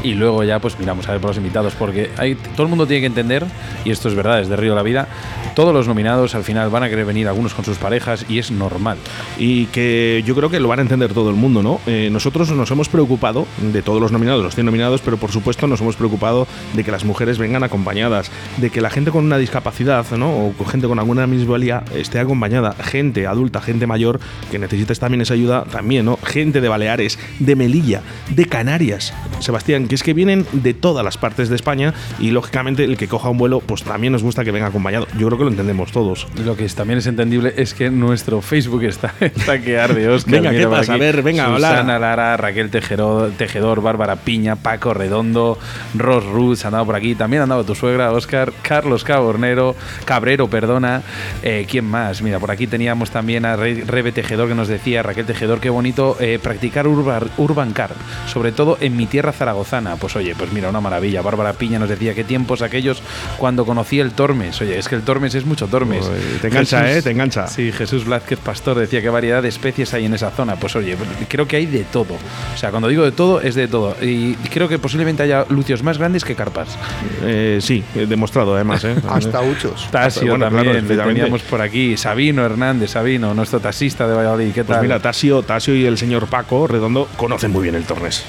y luego ya pues miramos a ver por los invitados, porque hay, todo el mundo tiene que entender, y esto es verdad, es de Río de la Vida, todos los nominados al final van a querer venir algunos con sus parejas y es normal. Y que yo creo que lo van a entender todo el mundo, ¿no? Eh, nosotros nos hemos preocupado de todos los nominados, los 100 nominados, pero por supuesto nos hemos preocupado de que las mujeres vengan acompañadas, de que la gente con una discapacidad, ¿no? O gente con alguna minusvalía esté acompañada, gente adulta, gente mayor que necesites también esa ayuda, también, ¿no? Gente de Baleares, de Melilla, de Canarias. Sebastián, que es que vienen de todas las partes de España y lógicamente el que coja un vuelo, pues también nos gusta que venga acompañado. Yo creo que lo entendemos todos. Lo que también es entendible es que nuestro Facebook está, *laughs* está que arde, *laughs* Oscar. Venga, ¿qué pasa? A ver, venga, Susana hola. Lara, Raquel Tejedor, Tejedor, Bárbara Piña, Paco Redondo, Ros Roots, han andado por aquí. También ha andado tu suegra, Oscar, Carlos Cabornero, Cabrero, perdona. Eh, ¿Quién más? Mira, por aquí teníamos también a Re- Rebe Tejedor que nos decía, Raquel Tejedor, qué bonito eh, practicar urban, urban car, sobre todo en mi tierra zaragozana. Pues oye, pues mira, una maravilla. Bárbara Piña nos decía, qué tiempos aquellos cuando conocí el Tormes. Oye, es que el Tormes es mucho Tormes. Uy, te engancha, Jesús- ¿eh? Te engancha. Sí, Jesús Blázquez Pastor decía qué variedad de especies hay en esa zona. Pues oye, creo que hay de todo. O sea, cuando digo de todo, es de todo. Y creo que posiblemente haya lucios más grandes que carpas. Eh, sí, eh, demostrado además. ¿eh? *laughs* Hasta muchos. Tasio bueno, claro, también, efectivamente. teníamos por aquí. Sabino Hernández, Sabino, nuestro taxista de Valladolid. ¿Qué Pues tal? mira, Tasio, Tasio y el señor Paco Redondo conocen muy bien el Torres.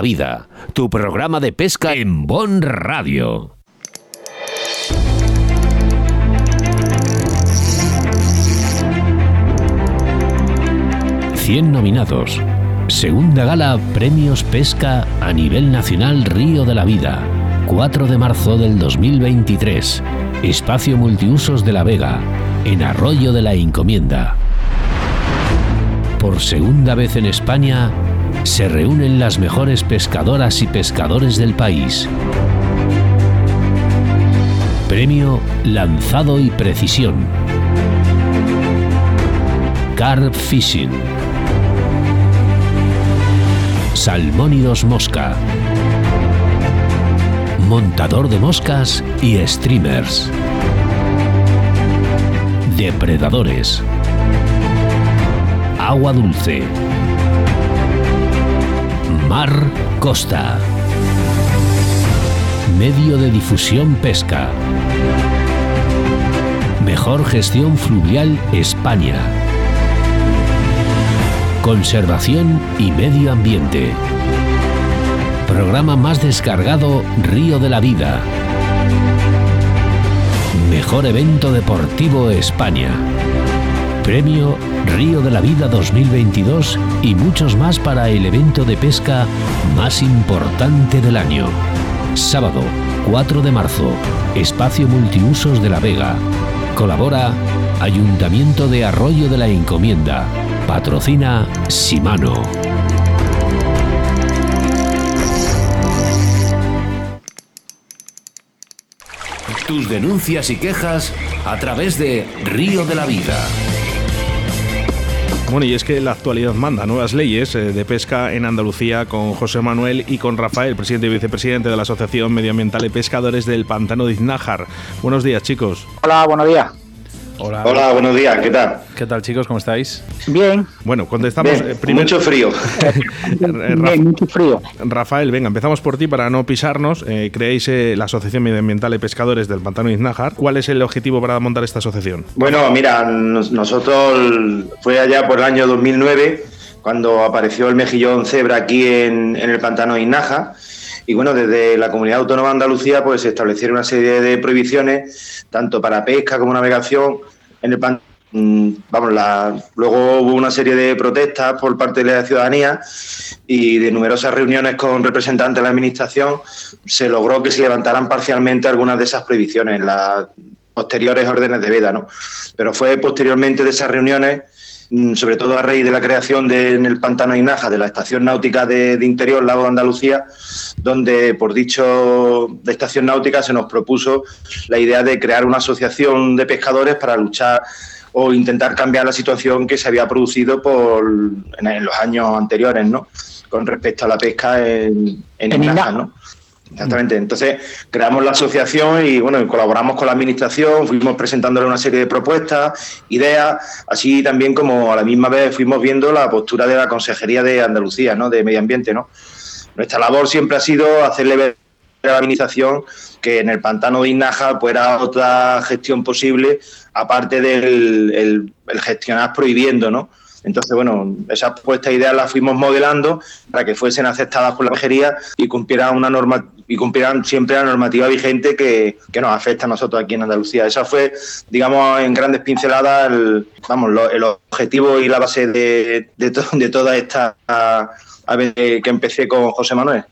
Vida, tu programa de pesca en Bon Radio. Cien nominados. Segunda gala Premios Pesca a nivel nacional Río de la Vida. 4 de marzo del 2023. Espacio Multiusos de la Vega, en Arroyo de la Encomienda. Por segunda vez en España, se reúnen las mejores pescadoras y pescadores del país. Premio Lanzado y Precisión. Carp Fishing. Salmónidos Mosca. Montador de moscas y streamers. Depredadores. Agua dulce. Mar Costa. Medio de difusión pesca. Mejor gestión fluvial España. Conservación y medio ambiente. Programa más descargado Río de la Vida. Mejor evento deportivo España. Premio Río de la Vida 2022 y muchos más para el evento de pesca más importante del año. Sábado 4 de marzo, Espacio Multiusos de la Vega. Colabora Ayuntamiento de Arroyo de la Encomienda. Patrocina Simano. Tus denuncias y quejas a través de Río de la Vida. Bueno, y es que la actualidad manda nuevas leyes eh, de pesca en Andalucía con José Manuel y con Rafael, presidente y vicepresidente de la Asociación Medioambiental de Pescadores del Pantano de Iznájar. Buenos días, chicos. Hola, buenos días. Hola. Hola, buenos días, ¿qué tal? ¿Qué tal, chicos? ¿Cómo estáis? Bien, Bueno, contestamos Bien, eh, primero. mucho frío. *laughs* Bien, mucho frío. Rafael, venga, empezamos por ti para no pisarnos. Eh, creéis eh, la Asociación Medioambiental de Pescadores del Pantano de Iznájar. ¿Cuál es el objetivo para montar esta asociación? Bueno, mira, nos- nosotros fue allá por el año 2009 cuando apareció el mejillón cebra aquí en, en el pantano de Inaja Y bueno, desde la Comunidad Autónoma de Andalucía pues se establecieron una serie de prohibiciones, tanto para pesca como navegación en el pantano Mm, vamos, la, luego hubo una serie de protestas por parte de la ciudadanía y de numerosas reuniones con representantes de la administración se logró que se levantaran parcialmente algunas de esas prohibiciones en las posteriores órdenes de veda, ¿no? Pero fue posteriormente de esas reuniones, sobre todo a raíz de la creación de, en el pantano Inaja de la estación náutica de, de Interior, Lago de Andalucía, donde por dicho de estación náutica se nos propuso la idea de crear una asociación de pescadores para luchar o intentar cambiar la situación que se había producido por, en, los años anteriores, ¿no? Con respecto a la pesca en, en, ¿no? Exactamente. Entonces creamos la asociación y bueno, colaboramos con la administración, fuimos presentándole una serie de propuestas, ideas, así también como a la misma vez fuimos viendo la postura de la Consejería de Andalucía, ¿no? De Medio Ambiente, ¿no? Nuestra labor siempre ha sido hacerle ver a la administración que en el pantano de Inaja pues era otra gestión posible aparte del gestionar prohibiendo, ¿no? Entonces, bueno, esas puestas ideas las fuimos modelando para que fuesen aceptadas por la pejería y cumplieran una norma y cumplieran siempre la normativa vigente que, nos afecta a nosotros aquí en Andalucía. Esa fue, digamos, en grandes pinceladas, el, vamos, el objetivo y la base de, de, de toda esta que empecé con José Manuel.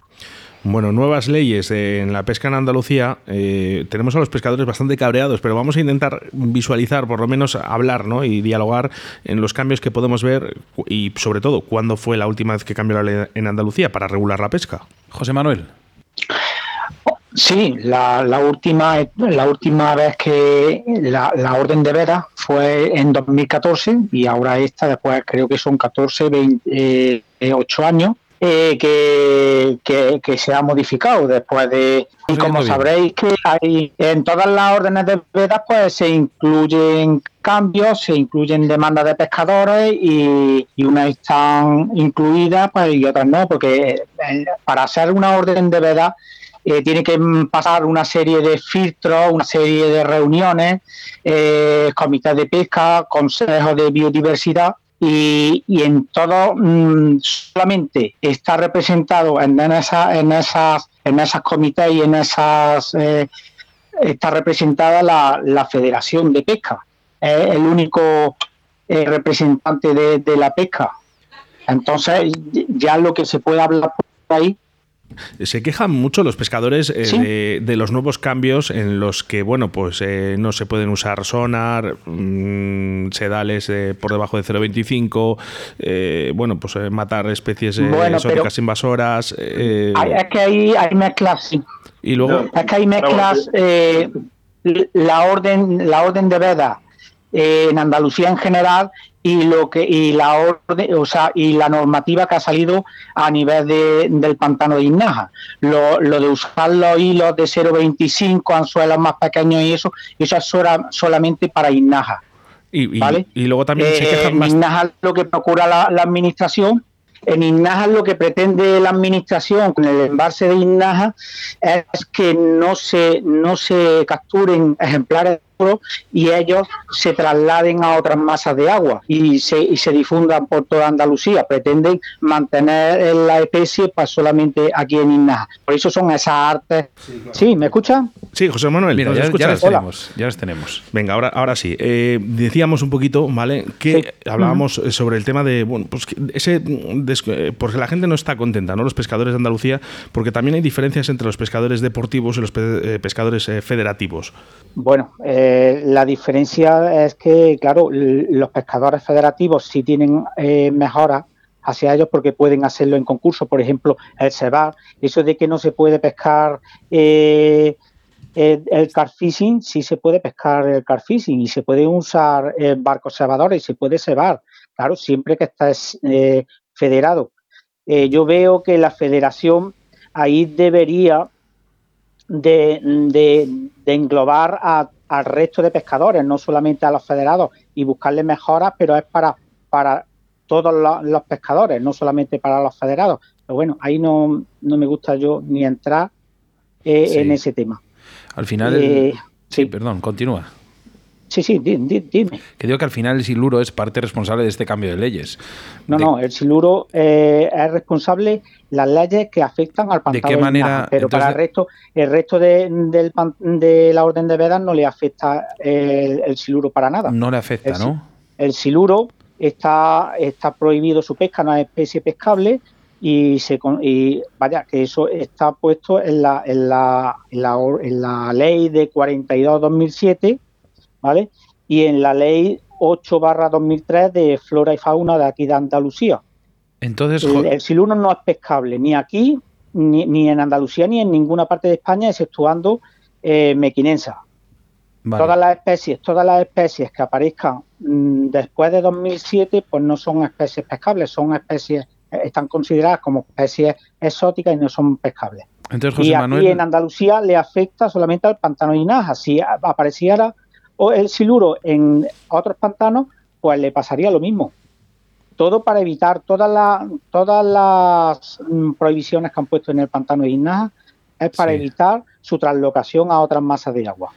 Bueno, nuevas leyes en la pesca en Andalucía. Eh, tenemos a los pescadores bastante cabreados, pero vamos a intentar visualizar, por lo menos hablar ¿no? y dialogar en los cambios que podemos ver y, sobre todo, cuándo fue la última vez que cambió la ley en Andalucía para regular la pesca. José Manuel. Sí, la, última, la última vez que la, orden de veras fue en 2014 y ahora esta, después creo que son 14, 20, 8 años eh, que, que, se ha modificado después de y como sabréis que hay en todas las órdenes de vedas pues se incluyen cambios se incluyen demandas de pescadores y, y unas están incluidas pues y otras no porque eh, para hacer una orden de veda eh, tiene que pasar una serie de filtros, una serie de reuniones, eh, comités de pesca, consejos de biodiversidad y, en todo mm, solamente está representado en, esa, en esas en esas comités y en esas eh, está representada la, la, Federación de Pesca. Es el único eh, representante de, de, la pesca. Entonces ya lo que se puede hablar por ahí se quejan mucho los pescadores eh, de, los nuevos cambios en los que, bueno, pues eh, no se pueden usar sonar, mmm, sedales eh, por debajo de 0,25, bueno, pues matar especies exóticas invasoras. es que hay, hay mezclas, Y luego... Es que hay mezclas, la, orden, la orden de veda en Andalucía en general y lo que y la orden, o sea, y la normativa que ha salido a nivel de, del pantano de Inaja. Lo, lo de usar los hilos de 0,25, anzuelos más pequeños y eso, eso es solamente para Inaja. Y, y, luego también se quejan eh, más. Inaja lo que procura la, la administración en Inaja lo que pretende la administración con el embalse de Inaja es que no se, no se capturen ejemplares y ellos se trasladen a otras masas de agua y se, y se difundan por toda Andalucía. Pretenden mantener la especie pues, solamente aquí en Inaja. Por eso son esas artes. Sí, ¿me escuchan? Sí, José Manuel, Mira, ya, ya, las tenemos, ya, las tenemos, Venga, ahora, ahora sí. Eh, decíamos un poquito, ¿vale? Que hablábamos sobre el tema de, bueno, pues ese, porque la gente no está contenta, ¿no? Los pescadores de Andalucía, porque también hay diferencias entre los pescadores deportivos y los eh, pescadores eh, federativos. Bueno, eh, eh, la diferencia es que, claro, los pescadores federativos sí tienen eh, mejoras hacia ellos porque pueden hacerlo en concurso. Por ejemplo, el cebar, eso de que no se puede pescar eh, el, car fishing, sí se puede pescar el car fishing y se pueden usar barcos cebadores y se puede cebar, claro, siempre que estés federado. yo veo que la federación ahí debería de, de englobar a al resto de pescadores, no solamente a los federados, y buscarle mejoras, pero es para, para todos los, pescadores, no solamente para los federados. Pero bueno, ahí no, no me gusta yo ni entrar eh, en ese tema. Al final, eh, sí, perdón, continúa. Sí, sí, dime. Que digo que al final el siluro es parte responsable de este cambio de leyes. No, no, el siluro eh, es responsable las leyes que afectan al pantano. ¿De qué manera? pero para el resto, el resto de, del, de la orden de vedas no le afecta el, siluro para nada. No le afecta, ¿no? El siluro está, está prohibido su pesca, no es especie pescable y se y vaya que eso está puesto en la en la, en la, en la ley de 42 2007 ¿vale? Y en la ley 8 barra 2003 de flora y fauna de aquí de Andalucía. Entonces, el, el siluro no es pescable ni aquí, ni, ni, en Andalucía, ni en ninguna parte de España, exceptuando eh, mequinensa. Todas las especies, todas las especies que aparezcan mmm, después de 2007, pues no son especies pescables, son especies, eh, están consideradas como especies exóticas y no son pescables. Entonces, José y aquí Manuel... en Andalucía le afecta solamente al pantano de Inaja. Si apareciera o el siluro en otros pantanos, pues le pasaría lo mismo. Todo para evitar todas las todas las mm, prohibiciones que han puesto en el pantano de Inaja es para Sí. evitar su translocación a otras masas de agua.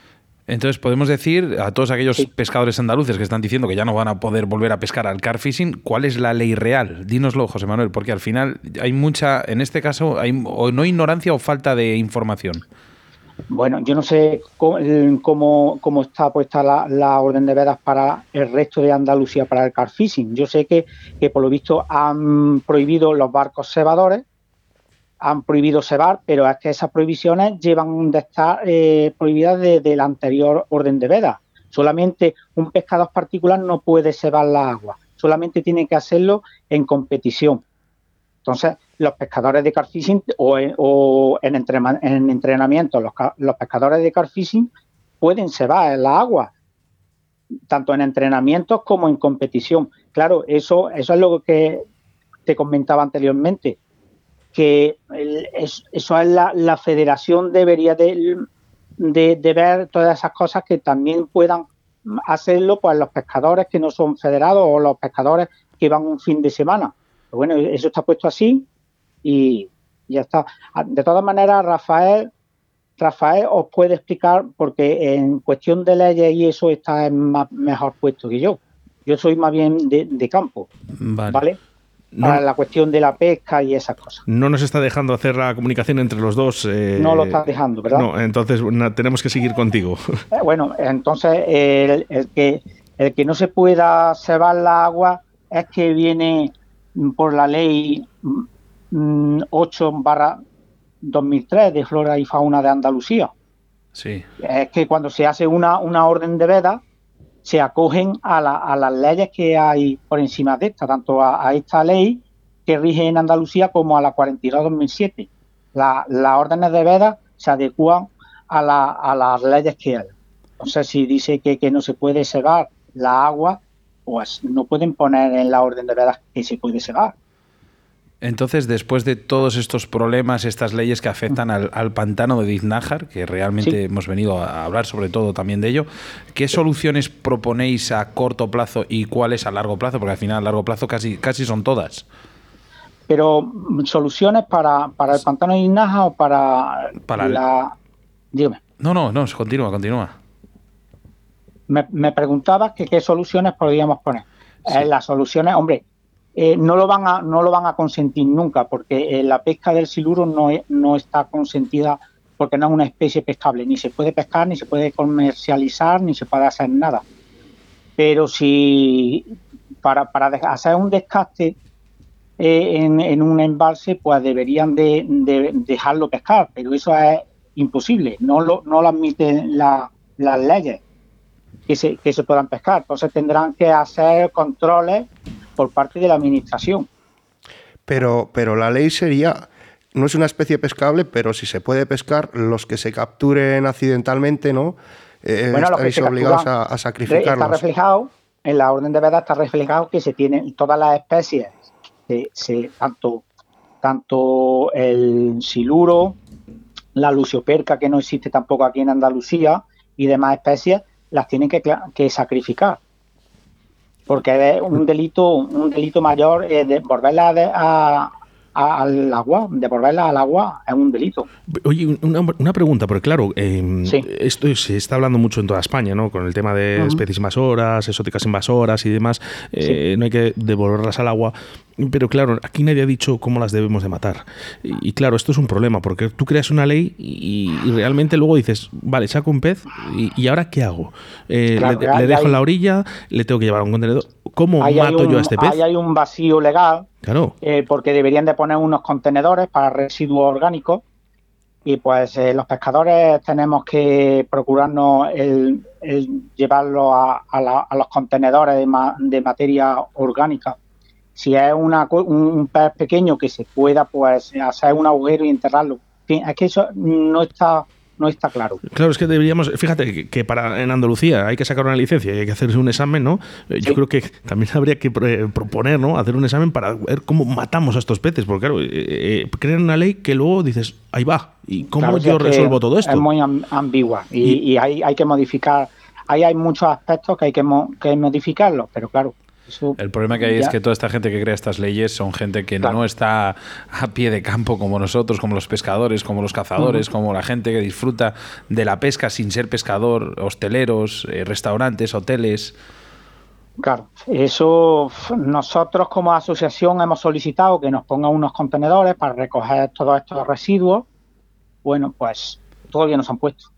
Entonces podemos decir a todos aquellos pescadores andaluces que están diciendo que ya no van a poder volver a pescar al car fishing, ¿cuál es la ley real? Dínoslo, José Manuel, porque al final hay mucha, en este caso, hay o no ignorancia o falta de información. Bueno, yo no sé cómo, cómo, cómo está puesta la, la, orden de vedas para el resto de Andalucía para el car fishing. Yo sé que, que por lo visto han prohibido los barcos cebadores, han prohibido cebar, pero es que esas prohibiciones llevan de estar eh, prohibidas desde de la anterior orden de vedas. Solamente un pescador particular no puede cebar la agua, solamente tiene que hacerlo en competición. Entonces, los pescadores de carfishing o, en, o en, entrena, en entrenamiento, los, los, pescadores de carfishing pueden cebar en la agua, tanto en entrenamientos como en competición. Claro, eso, eso es lo que te comentaba anteriormente, que el, es, eso es la, la federación debería de, de, de, ver todas esas cosas que también puedan hacerlo pues los pescadores que no son federados o los pescadores que van un fin de semana. Pero bueno, eso está puesto así y ya está. De todas maneras, Rafael, Rafael os puede explicar porque en cuestión de leyes y eso está más, mejor puesto que yo. Yo soy más bien de, de campo, ¿vale? ¿vale? No, Para la cuestión de la pesca y esas cosas. No nos está dejando hacer la comunicación entre los dos. Eh, no lo está dejando, ¿verdad? No, entonces na, tenemos que seguir contigo. Eh, bueno, entonces el, el, que, el que no se pueda cebar la agua es que viene por la ley 8 barra 2003 de Flora y Fauna de Andalucía. Sí. Es que cuando se hace una, una orden de veda, se acogen a, la, a, las leyes que hay por encima de esta, tanto a, a, esta ley que rige en Andalucía como a la 42-2007. La, las órdenes de veda se adecuan a, la, a, las leyes que hay. Entonces, si dice que, que no se puede cegar la agua, pues no pueden poner en la orden de veda que se puede cegar. Entonces, después de todos estos problemas, estas leyes que afectan al, al pantano de Diznájar, que realmente sí. hemos venido a hablar sobre todo también de ello, ¿qué soluciones proponéis a corto plazo y cuáles a largo plazo? Porque al final a largo plazo casi, casi son todas. Pero soluciones para, para el pantano de Diznájar o para, para la... Dígame. No, no, no, continúa, continúa. Me, me preguntabas que qué soluciones podríamos poner. Sí. Eh, las soluciones, hombre, eh, no, lo van a, no lo van a consentir nunca, porque eh, la pesca del siluro no, no está consentida porque no es una especie pescable, ni se puede pescar, ni se puede comercializar, ni se puede hacer nada. Pero si para, para hacer un descaste eh, en, en, un embalse, pues deberían de, de, dejarlo pescar, pero eso es imposible, no lo, no lo admiten la, las leyes que se, que se puedan pescar. Entonces tendrán que hacer controles por parte de la administración. Pero, pero la ley sería, no es una especie pescable, pero si se puede pescar, los que se capturen accidentalmente, ¿no? Eh, bueno, obligados a, a, sacrificarlos. Está reflejado, en la orden de verdad está reflejado que se tienen todas las especies, se, se, tanto, tanto el siluro, la lucioperca, que no existe tampoco aquí en Andalucía, y demás especies, las tienen que, que sacrificar porque es un delito un delito mayor eh, de volverla a, al agua, devolverla al agua es un delito. Oye, una, pregunta, porque claro, em, esto se está hablando mucho en toda España, ¿no? Con el tema de especies invasoras, exóticas invasoras y demás, eh, no hay que devolverlas al agua, pero claro, aquí nadie ha dicho cómo las debemos de matar. Y, claro, esto es un problema, porque tú creas una ley y, realmente luego dices, vale, saco un pez y, ahora qué hago? Eh, le, dejo en la orilla, le tengo que llevar a un contenedor. ¿Cómo mato yo a este pez? Ahí hay un vacío legal Claro. Eh, porque deberían de poner unos contenedores para residuos orgánicos y pues eh, los pescadores tenemos que procurarnos el, llevarlo a, los contenedores de, materia orgánica. Si es una, un pez pequeño que se pueda pues hacer un agujero y enterrarlo. es que eso no está no está claro. Claro, es que deberíamos, fíjate que para en Andalucía hay que sacar una licencia y hay que hacerse un examen, ¿no? Eh, yo creo que también *laughs* habría que proponer, ¿no? Hacer un examen para ver cómo matamos a estos peces, porque claro, eh, eh crean una ley que luego dices, ahí va, ¿y cómo yo resuelvo todo esto? Es muy ambigua y, hay, hay, que modificar, ahí hay muchos aspectos que hay que, que modificarlos, pero claro, el problema que hay es que toda esta gente que crea estas leyes son gente que no está a pie de campo como nosotros, como los pescadores, como los cazadores, como la gente que disfruta de la pesca sin ser pescador, hosteleros, eh, restaurantes, hoteles. Claro, eso nosotros como asociación hemos solicitado que nos pongan unos contenedores para recoger todos estos residuos. Bueno, pues todavía nos han puesto.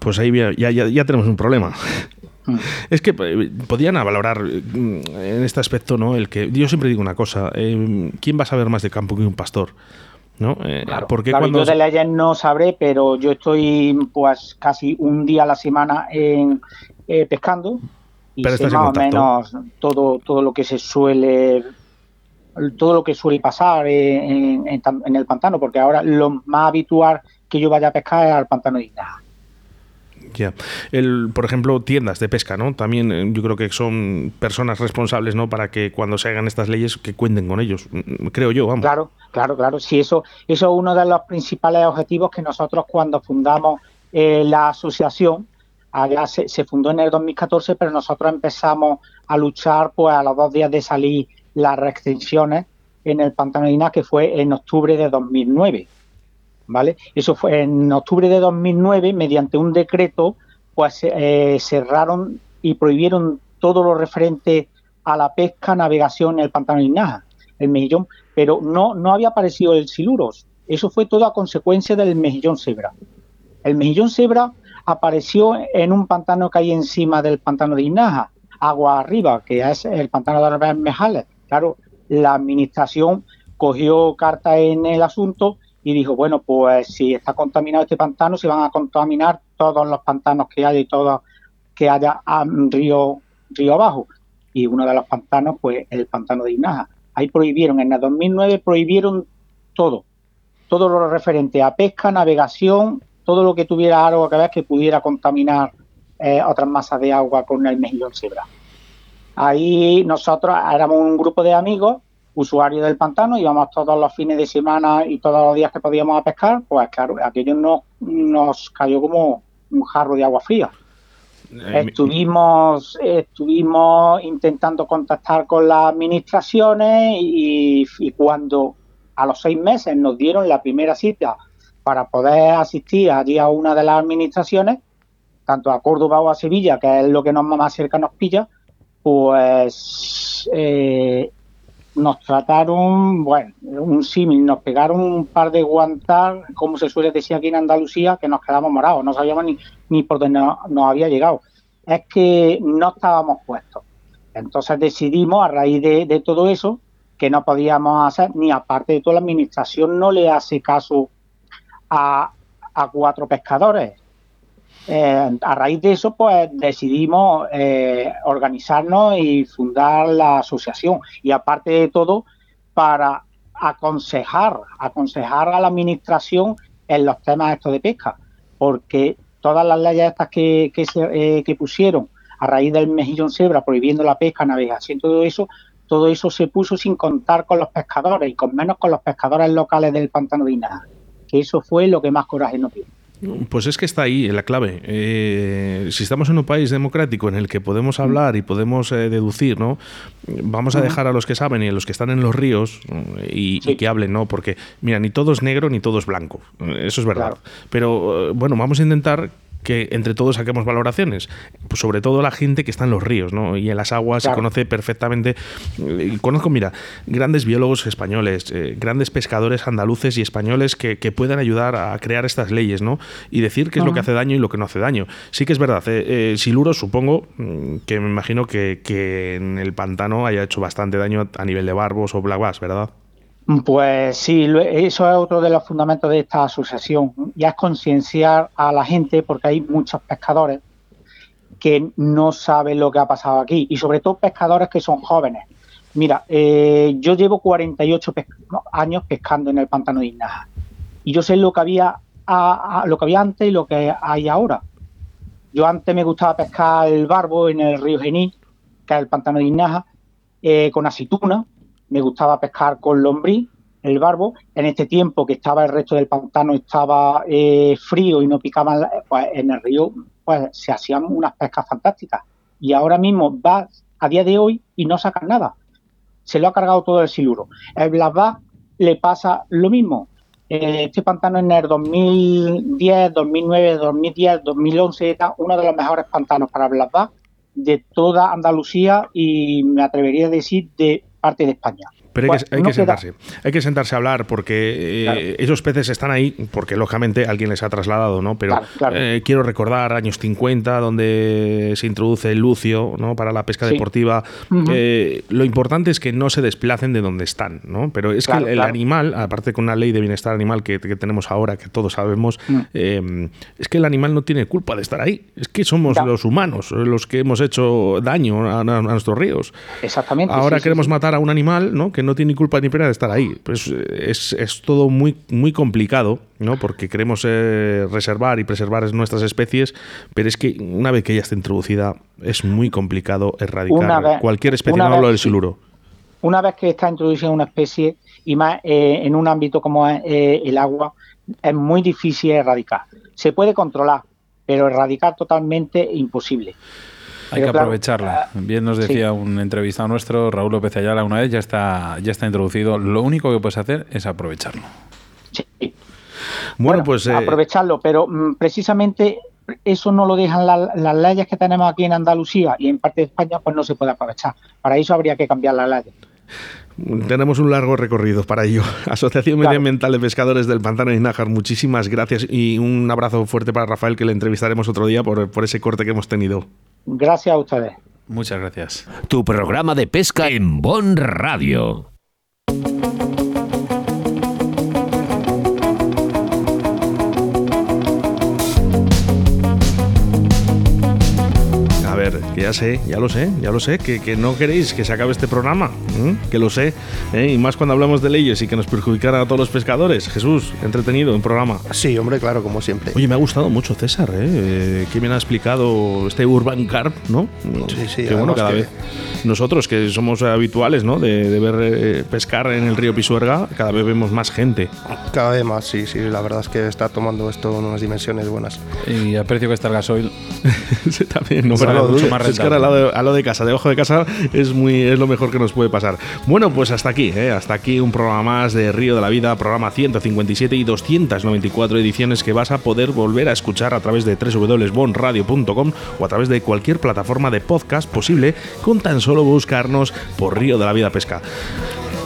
Pues ahí ya, ya tenemos un problema. Mm. Es que eh, podían valorar mm, en este aspecto, ¿no? El que yo siempre digo una cosa: eh, ¿quién va a saber más de campo que un pastor? ¿no? Eh, porque cuando... yo de leyes no sabré, pero yo estoy pues casi un día a la semana en, pescando y sé más o menos todo, todo lo que se suele todo lo que suele pasar en, el pantano, porque ahora lo más habitual que yo vaya a pescar es al pantano de Ignaja. Ya. El, por ejemplo, tiendas de pesca, ¿no? También eh, yo creo que son personas responsables, ¿no? Para que cuando se hagan estas leyes que cuenten con ellos, mm, creo yo, vamos. Claro, claro, claro. Sí, eso, eso es uno de los principales objetivos que nosotros cuando fundamos eh, la asociación, allá se, fundó en el 2014, pero nosotros empezamos a luchar pues a los dos días de salir las restricciones en el Pantano que fue en octubre de 2009. ¿Vale? Eso fue en octubre de 2009, mediante un decreto, pues eh, cerraron y prohibieron todo lo referente a la pesca, navegación en el pantano de Inaja, el mejillón, pero no, no había aparecido el siluros. Eso fue todo a consecuencia del mejillón cebra. El mejillón cebra apareció en un pantano que hay encima del pantano de Inaja, agua arriba, que es el pantano de Mejales. Claro, la administración cogió carta en el asunto y dijo, bueno, pues si está contaminado este pantano, se van a contaminar todos los pantanos que haya y todo que haya río, río abajo. Y uno de los pantanos, pues el pantano de Inaja. Ahí prohibieron, en el 2009 prohibieron todo, todo lo referente a pesca, navegación, todo lo que tuviera algo que ver que pudiera contaminar eh, otras masas de agua con el mejillón cebra. Ahí nosotros éramos un grupo de amigos usuarios del pantano, íbamos todos los fines de semana y todos los días que podíamos a pescar, pues claro, aquello nos, nos cayó como un jarro de agua fría. Eh, estuvimos, estuvimos intentando contactar con las administraciones y, cuando a los seis meses nos dieron la primera cita para poder asistir allí a una de las administraciones, tanto a Córdoba o a Sevilla, que es lo que nos más cerca nos pilla, pues eh, nos trataron, bueno, un símil, nos pegaron un par de guantar, como se suele decir aquí en Andalucía, que nos quedamos morados, no sabíamos ni, ni por dónde nos, había llegado. Es que no estábamos puestos. Entonces decidimos, a raíz de, todo eso, que no podíamos hacer, ni aparte de toda la administración no le hace caso a, a cuatro pescadores. Eh, a raíz de eso, pues decidimos eh, organizarnos y fundar la asociación. Y aparte de todo, para aconsejar, aconsejar a la administración en los temas estos de pesca, porque todas las leyes estas que, que, eh, que pusieron a raíz del mejillón cebra, prohibiendo la pesca, navegación, todo eso, todo eso se puso sin contar con los pescadores y con menos con los pescadores locales del pantano de Inaja, que eso fue lo que más coraje nos dio. Pues es que está ahí la clave. Eh, si estamos en un país democrático en el que podemos hablar y podemos eh, deducir, ¿no? Vamos a dejar a los que saben y a los que están en los ríos y, que hablen, ¿no? Porque, mira, ni todo es negro ni todo es blanco. Eso es verdad. Pero, bueno, vamos a intentar que entre todos saquemos valoraciones. Pues sobre todo la gente que está en los ríos, ¿no? Y en las aguas se conoce perfectamente. Y conozco, mira, grandes biólogos españoles, eh, grandes pescadores andaluces y españoles que, puedan ayudar a crear estas leyes, ¿no? Y decir qué es lo que hace daño y lo que no hace daño. Sí que es verdad, eh, eh Siluro supongo mm, que me imagino que, que en el pantano haya hecho bastante daño a nivel de barbos o black bass, ¿verdad? Pues sí, eso es otro de los fundamentos de esta asociación, ya es concienciar a la gente porque hay muchos pescadores que no saben lo que ha pasado aquí y sobre todo pescadores que son jóvenes. Mira, eh, yo llevo 48 años pescando en el pantano de Inaja y yo sé lo que había lo que había antes y lo que hay ahora. Yo antes me gustaba pescar el barbo en el río Genil, que es el pantano de Inaja, eh, con aceituna, me gustaba pescar con lombriz, el barbo. En este tiempo que estaba el resto del pantano estaba eh, frío y no picaban, pues en el río pues se hacían unas pescas fantásticas. Y ahora mismo va a día de hoy y no sacan nada. Se lo ha cargado todo el siluro. El Blasbach le pasa lo mismo. Eh, este pantano en el 2010, 2009, 2010, 2011 era uno de los mejores pantanos para Blasbach de toda Andalucía y me atrevería a decir de parte de España. Pero hay, que, hay que sentarse, hay que sentarse a hablar porque eh, esos peces están ahí porque lógicamente alguien les ha trasladado, ¿no? Pero eh, quiero recordar años 50 donde se introduce el lucio, ¿no? Para la pesca deportiva. Eh, lo importante es que no se desplacen de donde están, ¿no? Pero es que el, animal, aparte con una ley de bienestar animal que, tenemos ahora, que todos sabemos, mm. es que el animal no tiene culpa de estar ahí. Es que somos los humanos los que hemos hecho daño a, nuestros ríos. Exactamente. Ahora queremos matar a un animal, ¿no? No tiene ni culpa ni pena de estar ahí. Pues es, es todo muy, muy complicado, ¿no? Porque queremos eh, reservar y preservar nuestras especies, pero es que una vez que ya está introducida, es muy complicado erradicar cualquier especie, no hablo del siluro. Una vez que está introducida una especie, y más eh, en un ámbito como es eh, el agua, es muy difícil erradicar. Se puede controlar, pero erradicar totalmente imposible. Hay que aprovecharla. Ah, Bien nos decía un entrevistado nuestro, Raúl López Ayala, una vez ya está, ya está introducido. Lo único que puedes hacer es aprovecharlo. Sí. Bueno, pues. Eh, aprovecharlo, pero mm, precisamente eso no lo dejan las leyes que tenemos aquí en Andalucía y en parte de España, pues no se puede aprovechar. Para eso habría que cambiar las leyes. Tenemos un largo recorrido para ello. *laughs* Asociación Medioambiental de Pescadores del Pantano de Nájar, muchísimas gracias y un abrazo fuerte para Rafael que le entrevistaremos otro día por, por ese corte que hemos tenido. Gracias a ustedes. Muchas gracias. Tu programa de pesca en Bon Radio. Ya sé, ya lo sé, ya lo sé, que, no queréis que se acabe este programa, que lo sé, ¿eh? y más cuando hablamos de leyes y que nos perjudicara a todos los pescadores. Jesús, entretenido en programa. Sí, hombre, claro, como siempre. Oye, me ha gustado mucho César, ¿eh? que bien ha explicado este Urban Carp, ¿no? Sí, sí, que bueno, cada vez nosotros que somos habituales, ¿no? De, ver eh, pescar en el río Pisuerga, cada vez vemos más gente. Cada vez más, sí, sí, la verdad es que está tomando esto unas dimensiones buenas. Y aprecio que está el gasoil. *laughs* sí, también, no, mucho más es que ahora al lado, de, casa, debajo de casa, es, muy, es lo mejor que nos puede pasar. Bueno, pues hasta aquí, ¿eh? hasta aquí un programa más de Río de la Vida, programa 157 y 294 ediciones que vas a poder volver a escuchar a través de www.bonradio.com o a través de cualquier plataforma de podcast posible con tan solo buscarnos por Río de la Vida Pesca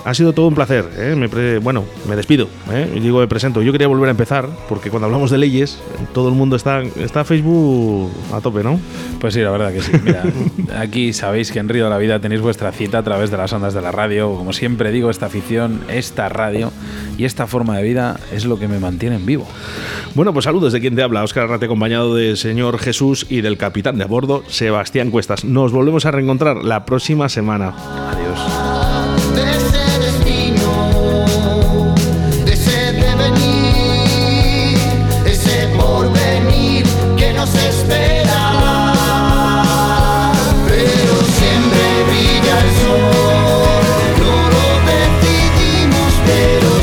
ha sido todo un placer. ¿eh? bueno, me despido. ¿eh? Digo, me presento. Yo quería volver a empezar, porque cuando hablamos de leyes, todo el mundo está, está Facebook a tope, ¿no? Pues sí, la verdad que sí. Mira, aquí sabéis que en Río de la Vida tenéis vuestra cita a través de las ondas de la radio. Como siempre digo, esta afición, esta radio y esta forma de vida es lo que me mantiene en vivo. Bueno, pues saludos de quien te habla, Óscar Arrate, acompañado del señor Jesús y del capitán de a bordo, Sebastián Cuestas. Nos volvemos a reencontrar la próxima semana. Adiós. quiero